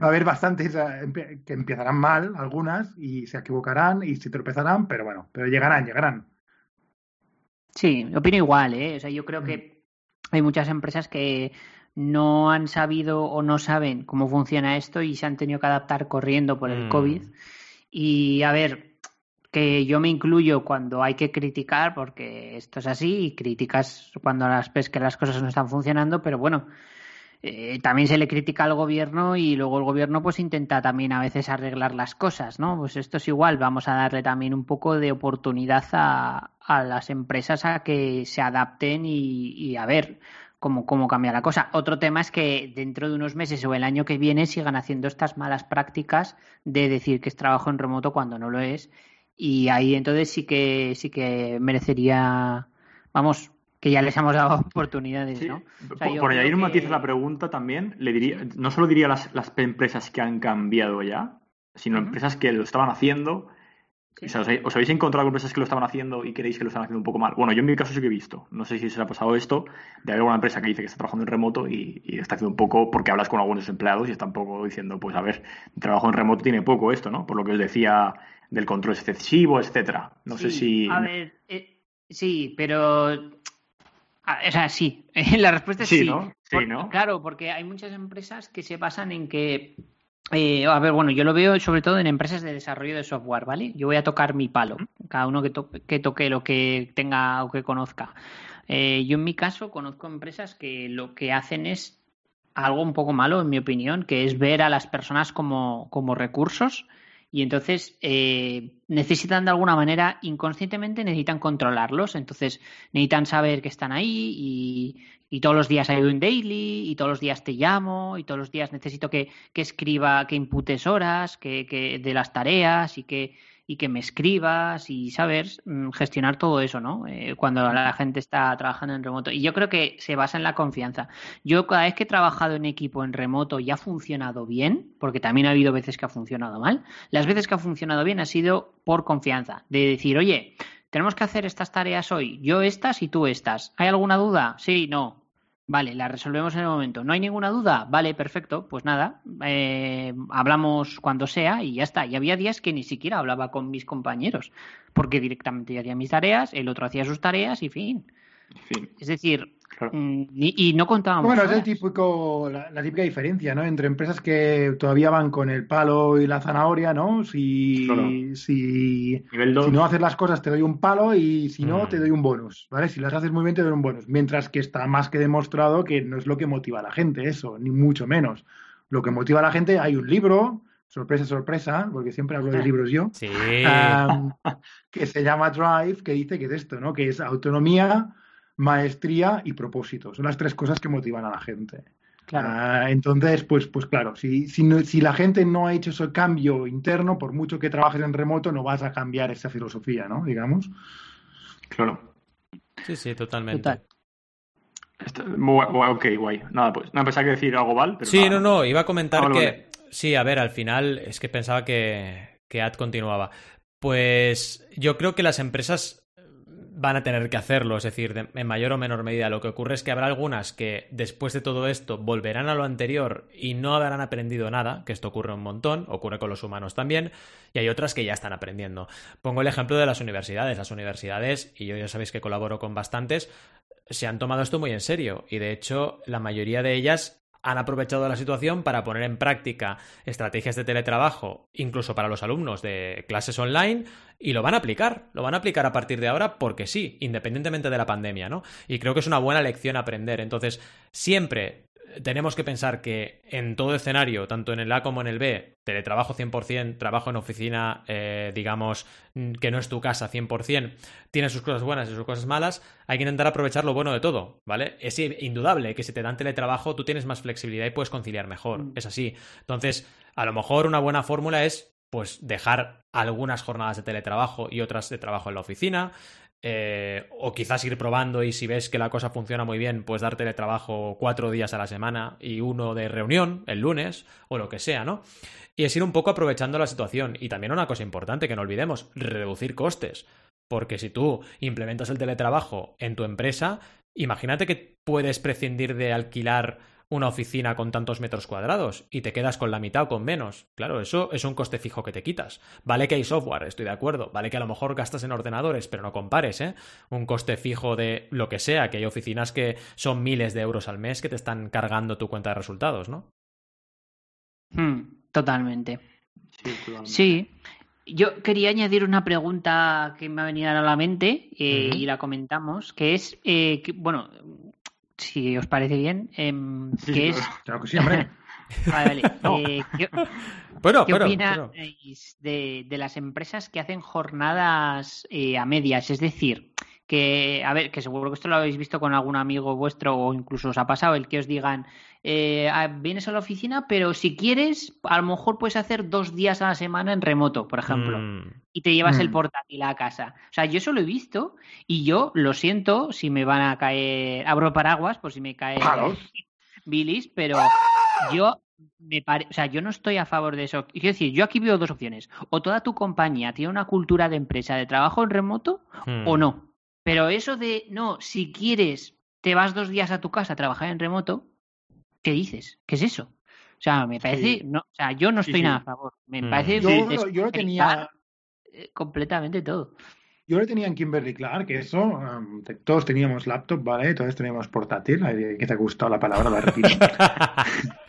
Va a haber bastantes eh, que empezarán mal, algunas, y se equivocarán y se tropezarán, pero bueno, pero llegarán, llegarán. Sí, opino igual, ¿eh? O sea, yo creo que mm. hay muchas empresas que no han sabido o no saben cómo funciona esto y se han tenido que adaptar corriendo por el mm. COVID. Y a ver, que yo me incluyo cuando hay que criticar, porque esto es así, y criticas cuando las ves que las cosas no están funcionando, pero bueno, eh, también se le critica al gobierno y luego el gobierno pues intenta también a veces arreglar las cosas, ¿no? Pues esto es igual, vamos a darle también un poco de oportunidad a, a las empresas a que se adapten y, y a ver cómo, cómo cambia la cosa. Otro tema es que dentro de unos meses o el año que viene sigan haciendo estas malas prácticas de decir que es trabajo en remoto cuando no lo es. Y ahí entonces sí que sí que merecería, vamos, que ya les hemos dado oportunidades, ¿no? por, añadir un matiz a la pregunta también, le diría, no solo diría las, las empresas que han cambiado ya, sino empresas que lo estaban haciendo. Os, habéis encontrado con empresas que lo estaban haciendo y creéis que lo están haciendo un poco mal? Bueno, yo en mi caso sí que he visto. No sé si se ha pasado esto de haber alguna empresa que dice que está trabajando en remoto y, está haciendo un poco porque hablas con algunos empleados y está un poco diciendo, pues a ver, trabajo en remoto tiene poco esto, ¿no? Por lo que os decía del control excesivo, etcétera. No sé si. A ver, eh, sí, pero o sea, sí. La respuesta es sí. sí. ¿no? Claro, porque hay muchas empresas que se basan en que. Eh, a ver, bueno, yo lo veo sobre todo en empresas de desarrollo de software, ¿vale? Yo voy a tocar mi palo, cada uno que, que toque lo que tenga o que conozca. Eh, yo en mi caso conozco empresas que lo que hacen es algo un poco malo, en mi opinión, que es ver a las personas como, como recursos y entonces eh, necesitan de alguna manera, inconscientemente necesitan controlarlos, entonces necesitan saber que están ahí y, y todos los días hay un daily y todos los días te llamo y todos los días necesito que, que escriba, que imputes horas que, que de las tareas y que y que me escribas y saber mm, gestionar todo eso, ¿no? Eh, cuando la gente está trabajando en remoto. Y yo creo que se basa en la confianza. Yo cada vez que he trabajado en equipo en remoto y ha funcionado bien, porque también ha habido veces que ha funcionado mal, las veces que ha funcionado bien ha sido por confianza, de decir, oye, tenemos que hacer estas tareas hoy, yo estas y tú estas. ¿Hay alguna duda? Sí, no. Vale, la resolvemos en el momento. ¿No hay ninguna duda? Vale, perfecto. Pues nada, eh, hablamos cuando sea y ya está. Y había días que ni siquiera hablaba con mis compañeros, porque directamente yo hacía mis tareas, el otro hacía sus tareas y fin. Es decir, Mm, y, no contábamos. Bueno, es el típico, la, típica diferencia, ¿no? Entre empresas que todavía van con el palo y la zanahoria, ¿no? Si, si, no haces las cosas te doy un palo y si no te mm. doy un bonus, ¿vale? Si las haces muy bien te doy un bonus. Mientras que está más que demostrado que no es lo que motiva a la gente eso, ni mucho menos. Lo que motiva a la gente, hay un libro, sorpresa, sorpresa, porque siempre hablo de libros yo, que se llama Drive, que dice que es esto, ¿no? Que es autonomía, maestría y propósito. Son las tres cosas que motivan a la gente. Ah, entonces, pues, pues claro, si, si, la gente no ha hecho ese cambio interno, por mucho que trabajes en remoto, no vas a cambiar esa filosofía, ¿no? Digamos. Claro. Sí, sí, totalmente. ok, guay. Nada, pues, no pensaba que decir algo, Val. sí, no, no, iba a comentar que. Sí, a ver, al final es que pensaba que, que Ad continuaba. Pues yo creo que las empresas van a tener que hacerlo, es decir, en mayor o menor medida. Lo que ocurre es que habrá algunas que después de todo esto volverán a lo anterior y no habrán aprendido nada, que esto ocurre un montón, ocurre con los humanos también, y hay otras que ya están aprendiendo. Pongo el ejemplo de las universidades. Las universidades, y yo ya sabéis que colaboro con bastantes, se han tomado esto muy en serio y de hecho la mayoría de ellas han aprovechado la situación para poner en práctica estrategias de teletrabajo, incluso para los alumnos de clases online, y lo van a aplicar, lo van a aplicar a partir de ahora porque sí, independientemente de la pandemia, ¿no? Y creo que es una buena lección aprender. Entonces, siempre tenemos que pensar que en todo escenario, tanto en el A como en el B, teletrabajo 100%, trabajo en oficina, eh, digamos, mm, que no es tu casa 100%, tiene sus cosas buenas y sus cosas malas, hay que intentar aprovechar lo bueno de todo, ¿vale? Es indudable que si te dan teletrabajo tú tienes más flexibilidad y puedes conciliar mejor, mm. es así. Entonces, a lo mejor una buena fórmula es pues dejar algunas jornadas de teletrabajo y otras de trabajo en la oficina, eh, o quizás ir probando y si ves que la cosa funciona muy bien, pues dar teletrabajo cuatro días a la semana y uno de reunión el lunes o lo que sea, ¿no? Y es ir un poco aprovechando la situación. Y también una cosa importante que no olvidemos, reducir costes. Porque si tú implementas el teletrabajo en tu empresa, imagínate que puedes prescindir de alquilar una oficina con tantos metros cuadrados y te quedas con la mitad o con menos. Claro, eso es un coste fijo que te quitas. Vale que hay software, estoy de acuerdo. Vale que a lo mejor gastas en ordenadores, pero no compares, ¿eh? Un coste fijo de lo que sea, que hay oficinas que son miles de euros al mes que te están cargando tu cuenta de resultados, ¿no? Hmm, totalmente. Sí, Yo quería añadir una pregunta que me ha venido a la mente eh, y la comentamos, que es, eh, bueno, si os parece bien, em, que es... Claro que sí, hombre. vale, vale. Eh, ¿qué, bueno, ¿qué pero, opináis De, de, las empresas que hacen jornadas a medias? Es decir, que, a ver, que seguro que esto lo habéis visto con algún amigo vuestro o incluso os ha pasado, el que os digan, eh, ah, vienes a la oficina, pero si quieres, a lo mejor puedes hacer dos días a la semana en remoto, por ejemplo, mm. y te llevas mm. el portátil a casa. O sea, yo eso lo he visto y yo lo siento si me van a caer, abro paraguas por si me cae bilis, pero yo me pare... o sea, yo no estoy a favor de eso. Quiero decir, yo aquí veo dos opciones. O toda tu compañía tiene una cultura de empresa de trabajo en remoto o mm. no. Pero eso de, no, si quieres, te vas dos días a tu casa a trabajar en remoto, ¿qué dices? ¿Qué es eso? O sea, me parece, no, o sea, yo no estoy nada a favor. Me mm. parece yo, yo lo tenía eh, completamente todo. Yo lo tenía en Kimberly Clark, que eso, um, todos teníamos laptop, ¿vale? Todos teníamos portátil, que te ha gustado la palabra, la repito.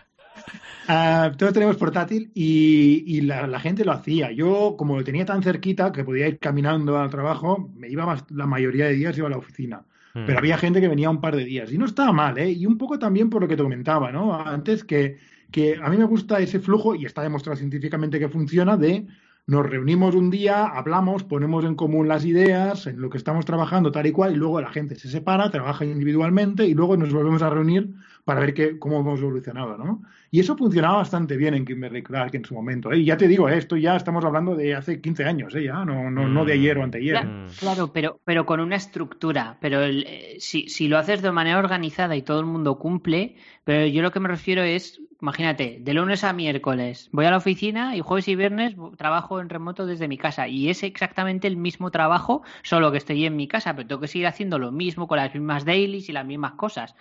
Uh, todos tenemos portátil y, la, gente lo hacía. Yo, como lo tenía tan cerquita que podía ir caminando al trabajo, me iba más, la mayoría de días iba a la oficina. Hmm. Pero había gente que venía un par de días y no estaba mal, ¿eh? Y un poco también por lo que te comentaba, ¿no? Antes que, que a mí me gusta ese flujo y está demostrado científicamente que funciona de nos reunimos un día, hablamos, ponemos en común las ideas, en lo que estamos trabajando tal y cual, y luego la gente se separa, trabaja individualmente y luego nos volvemos a reunir para ver qué, cómo hemos evolucionado, ¿no? Y eso funcionaba bastante bien en Kimberly Clark en su momento. ¿eh? Y ya te digo, ¿eh? esto ya estamos hablando de hace 15 años, ¿eh? ya, no, no, no de ayer o anteayer. Claro, pero, pero con una estructura. Pero eh, si, si lo haces de manera organizada y todo el mundo cumple, pero yo lo que me refiero es, imagínate, de lunes a miércoles voy a la oficina y jueves y viernes trabajo en remoto desde mi casa. Y es exactamente el mismo trabajo, solo que estoy en mi casa, pero tengo que seguir haciendo lo mismo con las mismas dailies y las mismas cosas.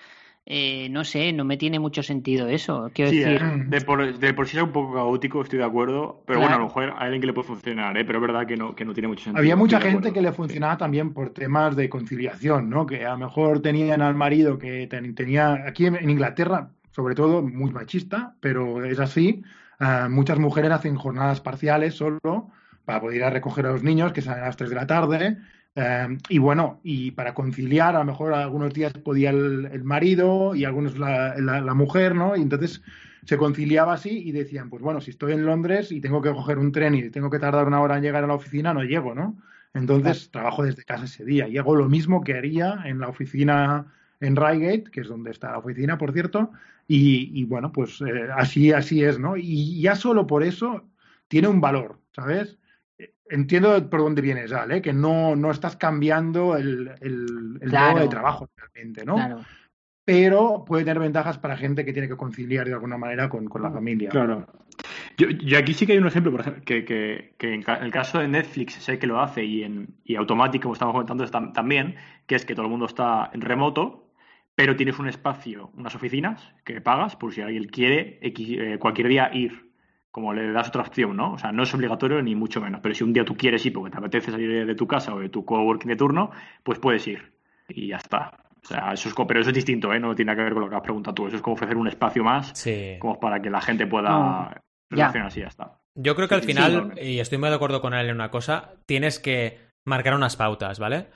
Eh, no sé, no me tiene mucho sentido eso. Quiero decir. Eh, de, por, de, por, sí es un poco caótico, estoy de acuerdo. Pero bueno, a lo mejor hay alguien que le puede funcionar, ¿eh? pero es verdad que no, que no tiene mucho sentido. Había mucha gente que le funcionaba también por temas de conciliación, ¿no? Que a lo mejor tenían al marido que tenía. Aquí en Inglaterra, sobre todo, muy machista, pero es así. Uh, muchas mujeres hacen jornadas parciales solo para poder ir a recoger a los niños que salen a las 3 de la tarde Em, y bueno, y para conciliar, a lo mejor algunos días podía el, marido y algunos la, la, mujer, ¿no? Y entonces se conciliaba así y decían, pues bueno, si estoy en Londres y tengo que coger un tren y tengo que tardar una hora en llegar a la oficina, no llego, ¿no? Entonces trabajo desde casa ese día y hago lo mismo que haría en la oficina en Reigate, que es donde está la oficina, por cierto, y, bueno, pues eh, así, así es, ¿no? Y ya solo por eso tiene un valor, ¿sabes? Entiendo por dónde vienes, ¿vale? Que no, no estás cambiando el, el, el modo de trabajo realmente, ¿no? Claro. Pero puede tener ventajas para gente que tiene que conciliar de alguna manera con, con la mm, familia. Claro. Yo, yo, aquí sí que hay un ejemplo, por ejemplo, que, que, que, en el caso de Netflix sé que lo hace y en y automático, como estamos comentando, también, que es que todo el mundo está en remoto, pero tienes un espacio, unas oficinas que pagas por si alguien quiere eh, cualquier día ir como le das otra opción, ¿no? O sea, no es obligatorio ni mucho menos, pero si un día tú quieres ir porque te apetece salir de tu casa o de tu coworking de turno, pues puedes ir y ya está. O sea, eso es, pero eso es distinto, ¿eh? No tiene que ver con lo que has preguntado tú. Eso es como ofrecer un espacio más como para que la gente pueda relacionarse y ya está. Yo creo que al final, y estoy muy de acuerdo con él en una cosa, tienes que marcar unas pautas, ¿vale?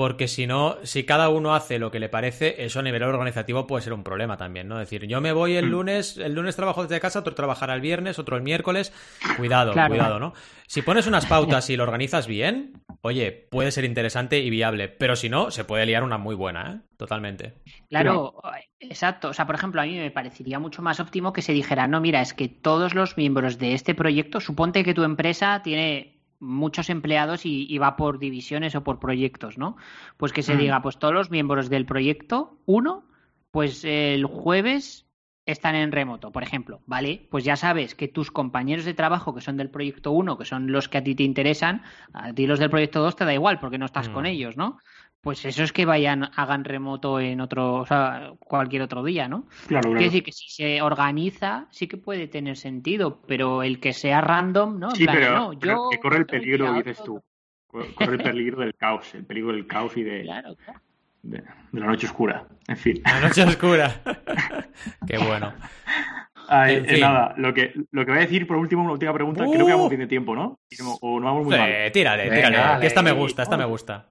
Porque si no, si cada uno hace lo que le parece, eso a nivel organizativo puede ser un problema también, ¿no? Es decir, yo me voy el mm. lunes, el lunes trabajo desde casa, otro trabajará el viernes, otro el miércoles. Cuidado, cuidado, ¿no? Si pones unas pautas y lo organizas bien, oye, puede ser interesante y viable, pero si no, se puede liar una muy buena, ¿eh? Totalmente. Claro, exacto. O sea, por ejemplo, a mí me parecería mucho más óptimo que se dijera, no, mira, es que todos los miembros de este proyecto, suponte que tu empresa tiene muchos empleados y, va por divisiones o por proyectos, ¿no? Pues que se mm. diga, pues todos los miembros del proyecto, uno, pues el jueves están en remoto, por ejemplo, ¿vale? Pues ya sabes que tus compañeros de trabajo que son del proyecto 1, que son los que a ti te interesan, a ti los del proyecto 2 te da igual porque no estás con ellos, ¿no? Pues eso es que vayan, hagan remoto en otro, o sea, cualquier otro día, ¿no? Claro, claro. Quiere decir que si se organiza, sí que puede tener sentido, pero el que sea random, ¿no? En Sí, plan, pero, no, pero yo que corre el peligro, dices tú. Corre el peligro del caos, el peligro del caos y de, Claro, claro. de, de la noche oscura. En fin. La noche oscura. Qué bueno. Ay, En eh, fin. nada, lo que, lo que voy a decir por último, una última pregunta, creo que Uh. vamos bien de tiempo, ¿no? O no vamos muy mal. Eh, tírale, Venga, tírale. Que esta me gusta, esta me gusta.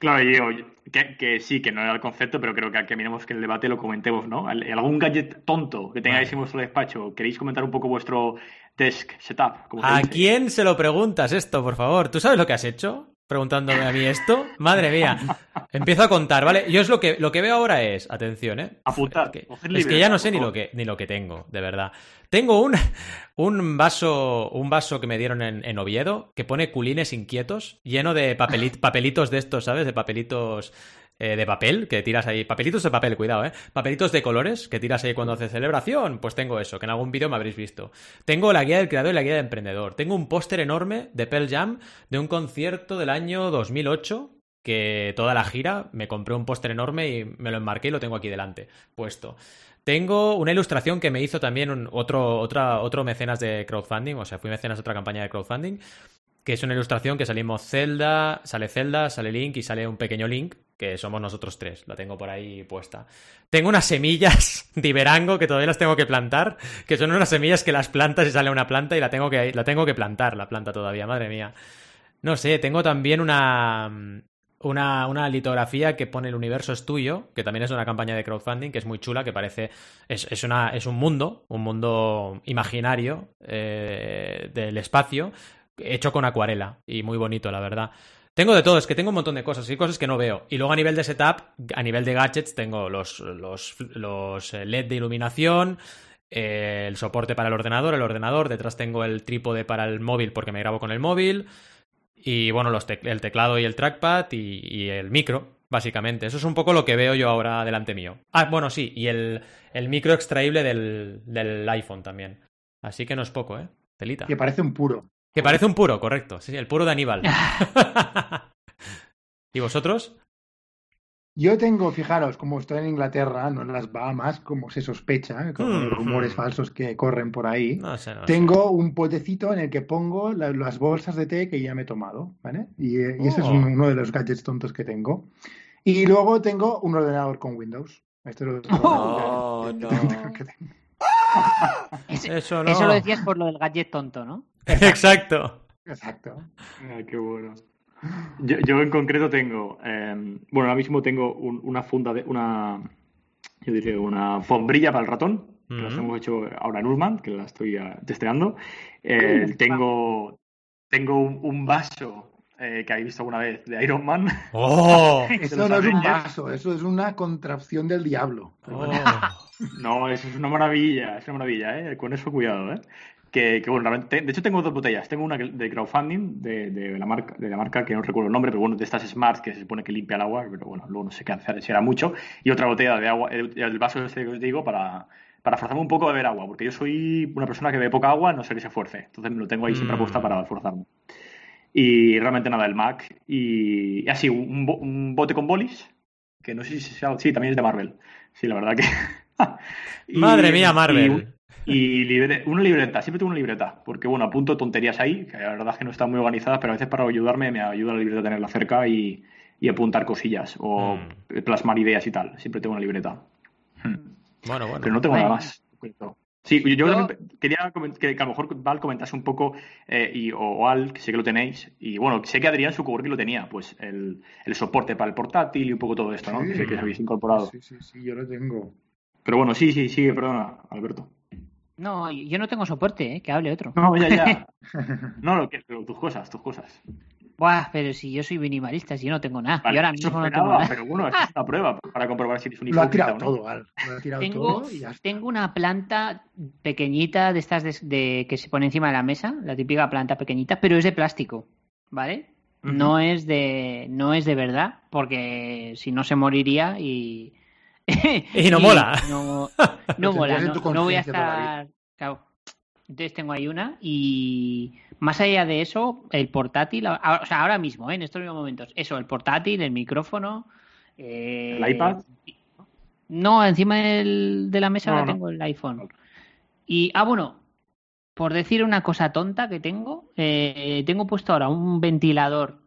Claro, yo, que, que sí, que no era el concepto, pero creo que, que miremos que el debate lo comentemos, ¿no? Al- ¿Algún gadget tonto que tengáis Vale. en vuestro despacho? ¿Queréis comentar un poco vuestro desk setup? ¿A quién se lo preguntas esto, por favor? ¿Tú sabes lo que has hecho? Preguntándome a mí esto. Madre mía. Empiezo a contar, ¿vale? Yo es lo que, lo que veo ahora es, atención, ¿eh? Apuntad, Es que, es que ya no sé ni lo que, ni lo que tengo, de verdad. Tengo un, un vaso, un vaso que me dieron en, en Oviedo que pone culines inquietos, lleno de papelit- papelitos de estos, ¿sabes? De papelitos eh, de papel que tiras ahí. Papelitos de papel, cuidado, ¿eh? Papelitos de colores que tiras ahí cuando haces celebración. Pues tengo eso, que en algún vídeo me habréis visto. Tengo la guía del creador y la guía del emprendedor. Tengo un póster enorme de Pearl Jam de un concierto del año 2008 que toda la gira me compré un póster enorme y me lo enmarqué y lo tengo aquí delante, puesto. Tengo una ilustración que me hizo también otro, otro mecenas de crowdfunding, o sea, fui mecenas de otra campaña de crowdfunding, que es una ilustración que salimos Zelda, sale Zelda, sale Link y sale un pequeño Link, que somos nosotros tres, la tengo por ahí puesta. Tengo unas semillas de Iberango que todavía las tengo que plantar, que son unas semillas que las plantas y sale una planta y la tengo que, la tengo que plantar, la planta todavía, madre mía. No sé, tengo también una, una, una litografía que pone El universo es tuyo, que también es una campaña de crowdfunding, que es muy chula, que parece. Es, es, una, es un mundo, un mundo imaginario eh, del espacio, hecho con acuarela. Y muy bonito, la verdad. Tengo de todo, es que tengo un montón de cosas y cosas que no veo. Y luego a nivel de setup, a nivel de gadgets, tengo los, los, los LED de iluminación, eh, el soporte para el ordenador, el ordenador, detrás tengo el trípode para el móvil porque me grabo con el móvil. Y bueno, los el teclado y el trackpad y, y el micro, básicamente. Eso es un poco lo que veo yo ahora delante mío. Ah, bueno, sí, y el, el micro extraíble del, del iPhone también. Así que no es poco, ¿eh? Telita. Que parece un puro. Que parece un puro, correcto. Sí, el puro de Aníbal. ¿Y vosotros? Yo tengo, fijaros, como estoy en Inglaterra, no en las Bahamas, como se sospecha, con Hmm. los rumores falsos que corren por ahí. No sé, no sé. Tengo un potecito en el que pongo la- las bolsas de té que ya me he tomado, ¿vale? Y, eh, y ese es Oh. un- uno de los gadgets tontos que tengo. Y luego tengo un ordenador con Windows. Este es otro Oh, no. Eso no. Eso lo decías por lo del gadget tonto, ¿no? Exacto. Exacto. Ah, qué bueno. Yo, yo en concreto tengo, eh, bueno, ahora mismo tengo un- una funda de, una, yo diría, una sombrilla para el ratón, que las hemos hecho ahora en Urman, que la estoy ah, testeando. Eh, tengo, tengo un, un vaso eh, que habéis visto alguna vez de Iron Man. ¡Oh! Eso no es un vaso, eso es una contracción del diablo. Oh. No, eso es una maravilla, es una maravilla, ¿eh? Con eso cuidado, ¿eh? Que, que, bueno, realmente, de hecho tengo dos botellas. Tengo una de crowdfunding de, de la marca, de la marca que no recuerdo el nombre, pero bueno, de estas Smart que se supone que limpia el agua, pero bueno, luego no sé qué hacer, si era mucho. Y otra botella de agua, el, el vaso este que os digo para, para forzarme un poco a beber agua, porque yo soy una persona que bebe poca agua, no sé que se esfuerce. Entonces me lo tengo ahí siempre Mm. apuesta para forzarme. Y realmente nada, el Mac. Y, y así, un, un bote con bolis, que no sé si sea, sí, también es de Marvel. Sí, la verdad que. Y- Madre mía, Marvel. Y libre- una libreta, siempre tengo una libreta, porque bueno, apunto tonterías ahí, que la verdad es que no están muy organizadas, pero a veces para ayudarme me ayuda la libreta a tenerla cerca y, y apuntar cosillas o Mm. plasmar ideas y tal. Siempre tengo una libreta. Hmm. Bueno, bueno. Pero no tengo Bueno. nada más. Sí, yo, Yo- también quería que, que a lo mejor Val comentase un poco, eh, y, o, o Al, que sé que lo tenéis, y bueno, sé que Adrián su coworking lo tenía, pues el, el soporte para el portátil y un poco todo esto, ¿no? Sí. Que sé que os habéis incorporado. Sí, sí, sí, yo lo tengo. Pero bueno, sí, sí, sí, perdona, Alberto. No, yo no tengo soporte, ¿eh? que hable otro. No, ya, ya. No, lo que, lo- tus cosas, tus cosas. Buah, pero si yo soy minimalista, si yo no tengo nada. Vale, yo ahora mismo no tengo nada. Pero bueno, es una prueba para comprobar si eres un Lo ha hipócrita tirado o no. todo, Al. Lo ha tirado Tengo, todo y ya está. tengo una planta pequeñita de estas de, de- que se pone encima de la mesa, la típica planta pequeñita, pero es de plástico, ¿vale? No es de no es de verdad, porque si no se moriría y Y no mola. No, mola, no, voy a estar claro, Entonces tengo ahí una y más allá de eso, el portátil, o sea, ahora mismo, ¿eh? en estos mismos momentos, eso, el portátil, el micrófono. Eh, ¿El iPad? No, encima de la mesa tengo el iPhone. Y, ah, bueno, por decir una cosa tonta que tengo, eh, tengo puesto ahora un ventilador,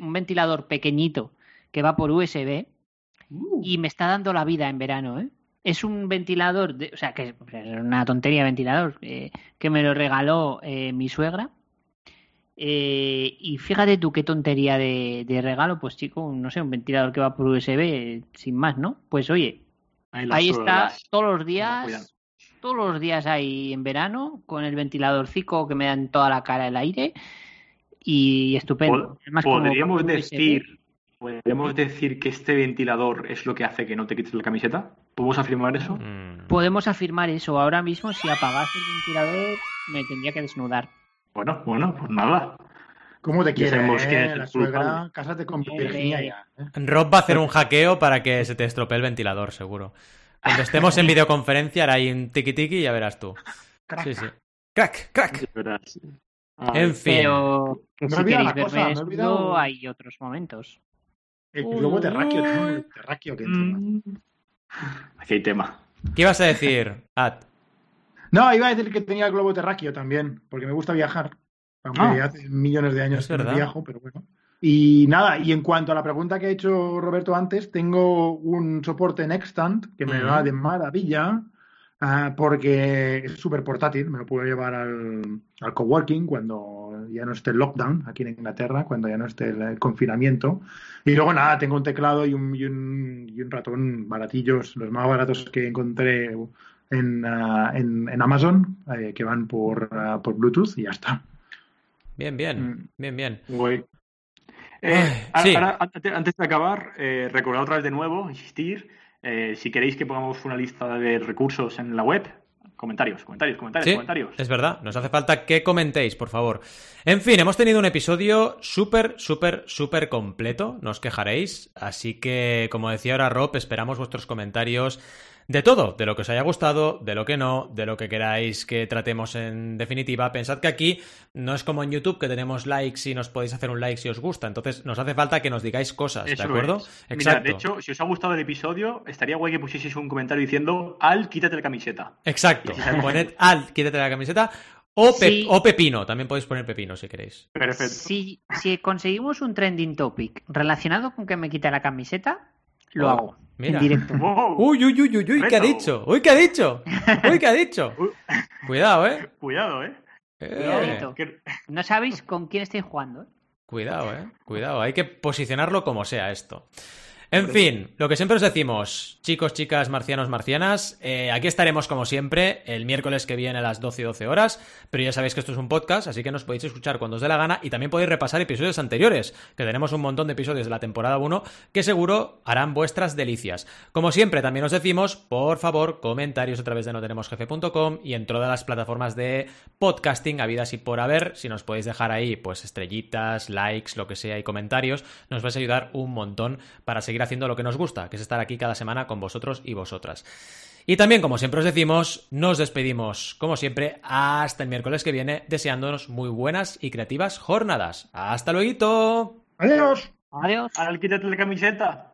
un ventilador pequeñito que va por USB uh. y me está dando la vida en verano, ¿eh? Es un ventilador, o sea, que es una tontería de ventilador, eh, que me lo regaló eh, mi suegra. Eh, y fíjate tú qué tontería de, regalo, pues chico, no sé, un ventilador que va por USB, sin más, ¿no? Pues oye, ahí, está todos los días, todos los días ahí en verano, con el ventiladorcico que me dan toda la cara el aire, y estupendo. Podríamos decir ¿Podemos decir que este ventilador es lo que hace que no te quites la camiseta? ¿Podemos afirmar eso? Mm. Podemos afirmar eso. Ahora mismo, si apagas el ventilador, me tendría que desnudar. Bueno, bueno, pues nada. ¿Cómo te quieres? Eh? La suegra, cásate con Virginia ya. ¿eh? Rob va a hacer un hackeo para que se te estropee el ventilador, seguro. Cuando estemos en videoconferencia hará ahí un tiki tiki y ya verás tú. Crack. Sí, sí. Crack, crack. En fin. Pero que si queréis verme hay otros momentos. El globo terráqueo, el terráqueo que mm. Aquí hay tema. ¿Qué ibas a decir, Ad? No, iba a decir que tenía el globo terráqueo también, porque me gusta viajar. Aunque ah. hace millones de años que no viajo, pero bueno. Y nada, y en cuanto a la pregunta que ha hecho Roberto antes, tengo un soporte en Extant que me va de maravilla. Ah, porque es súper portátil, me lo puedo llevar al, al, coworking cuando ya no esté el lockdown aquí en Inglaterra, cuando ya no esté el, confinamiento. Y luego nada, tengo un teclado y un, y un, y un ratón baratillos, los más baratos que encontré en, ah, en, Amazon, eh, que van por, ah, por Bluetooth y ya está. Bien, bien, mm. bien, bien. Eh, antes de acabar, eh, recordar otra vez de nuevo, insistir eh, si queréis que pongamos una lista de recursos en la web, comentarios, comentarios, comentarios, comentarios. Es verdad, nos hace falta que comentéis, por favor. En fin, hemos tenido un episodio súper, súper, súper completo, no os quejaréis. Así que, como decía ahora Rob, esperamos vuestros comentarios de todo, de lo que os haya gustado, de lo que no, de lo que queráis que tratemos en definitiva. Pensad que aquí no es como en YouTube que tenemos likes y nos podéis hacer un like si os gusta. Entonces nos hace falta que nos digáis cosas, ¿de acuerdo? Exacto. de hecho, si os ha gustado el episodio, estaría guay que pusieseis un comentario diciendo al quítate la camiseta. Exacto. Poned al quítate la camiseta. O, o, pepino, también podéis poner pepino si queréis. Perfecto. Si, si conseguimos un trending topic relacionado con que me quite la camiseta, lo oh, hago. En directo. Uy, uy, uy, uy, uy, ¿qué ha dicho? Uy, ¿qué ha dicho? Uy, ¿qué ha dicho? Cuidado, eh. Cuidado, eh. eh. No sabéis con quién estáis jugando, eh. Cuidado, eh. Cuidado. Hay que posicionarlo como sea esto. En fin, lo que siempre os decimos, chicos, chicas, marcianos, marcianas, eh, aquí estaremos como siempre el miércoles que viene a las 12 y 12 horas, pero ya sabéis que esto es un podcast, así que nos podéis escuchar cuando os dé la gana y también podéis repasar episodios anteriores, que tenemos un montón de episodios de la temporada 1 que seguro harán vuestras delicias. Como siempre, también os decimos, por favor, comentarios a través de notenemosjefe.com y en todas las plataformas de podcasting habidas y por haber, si nos podéis dejar ahí, pues estrellitas, likes, lo que sea y comentarios, nos vais a ayudar un montón para seguir haciendo lo que nos gusta, que es estar aquí cada semana con vosotros y vosotras. Y también, como siempre os decimos, nos despedimos, como siempre, hasta el miércoles que viene, deseándonos muy buenas y creativas jornadas. ¡Hasta luego! ¡Adiós! ¡Adiós! Al quítate la camiseta.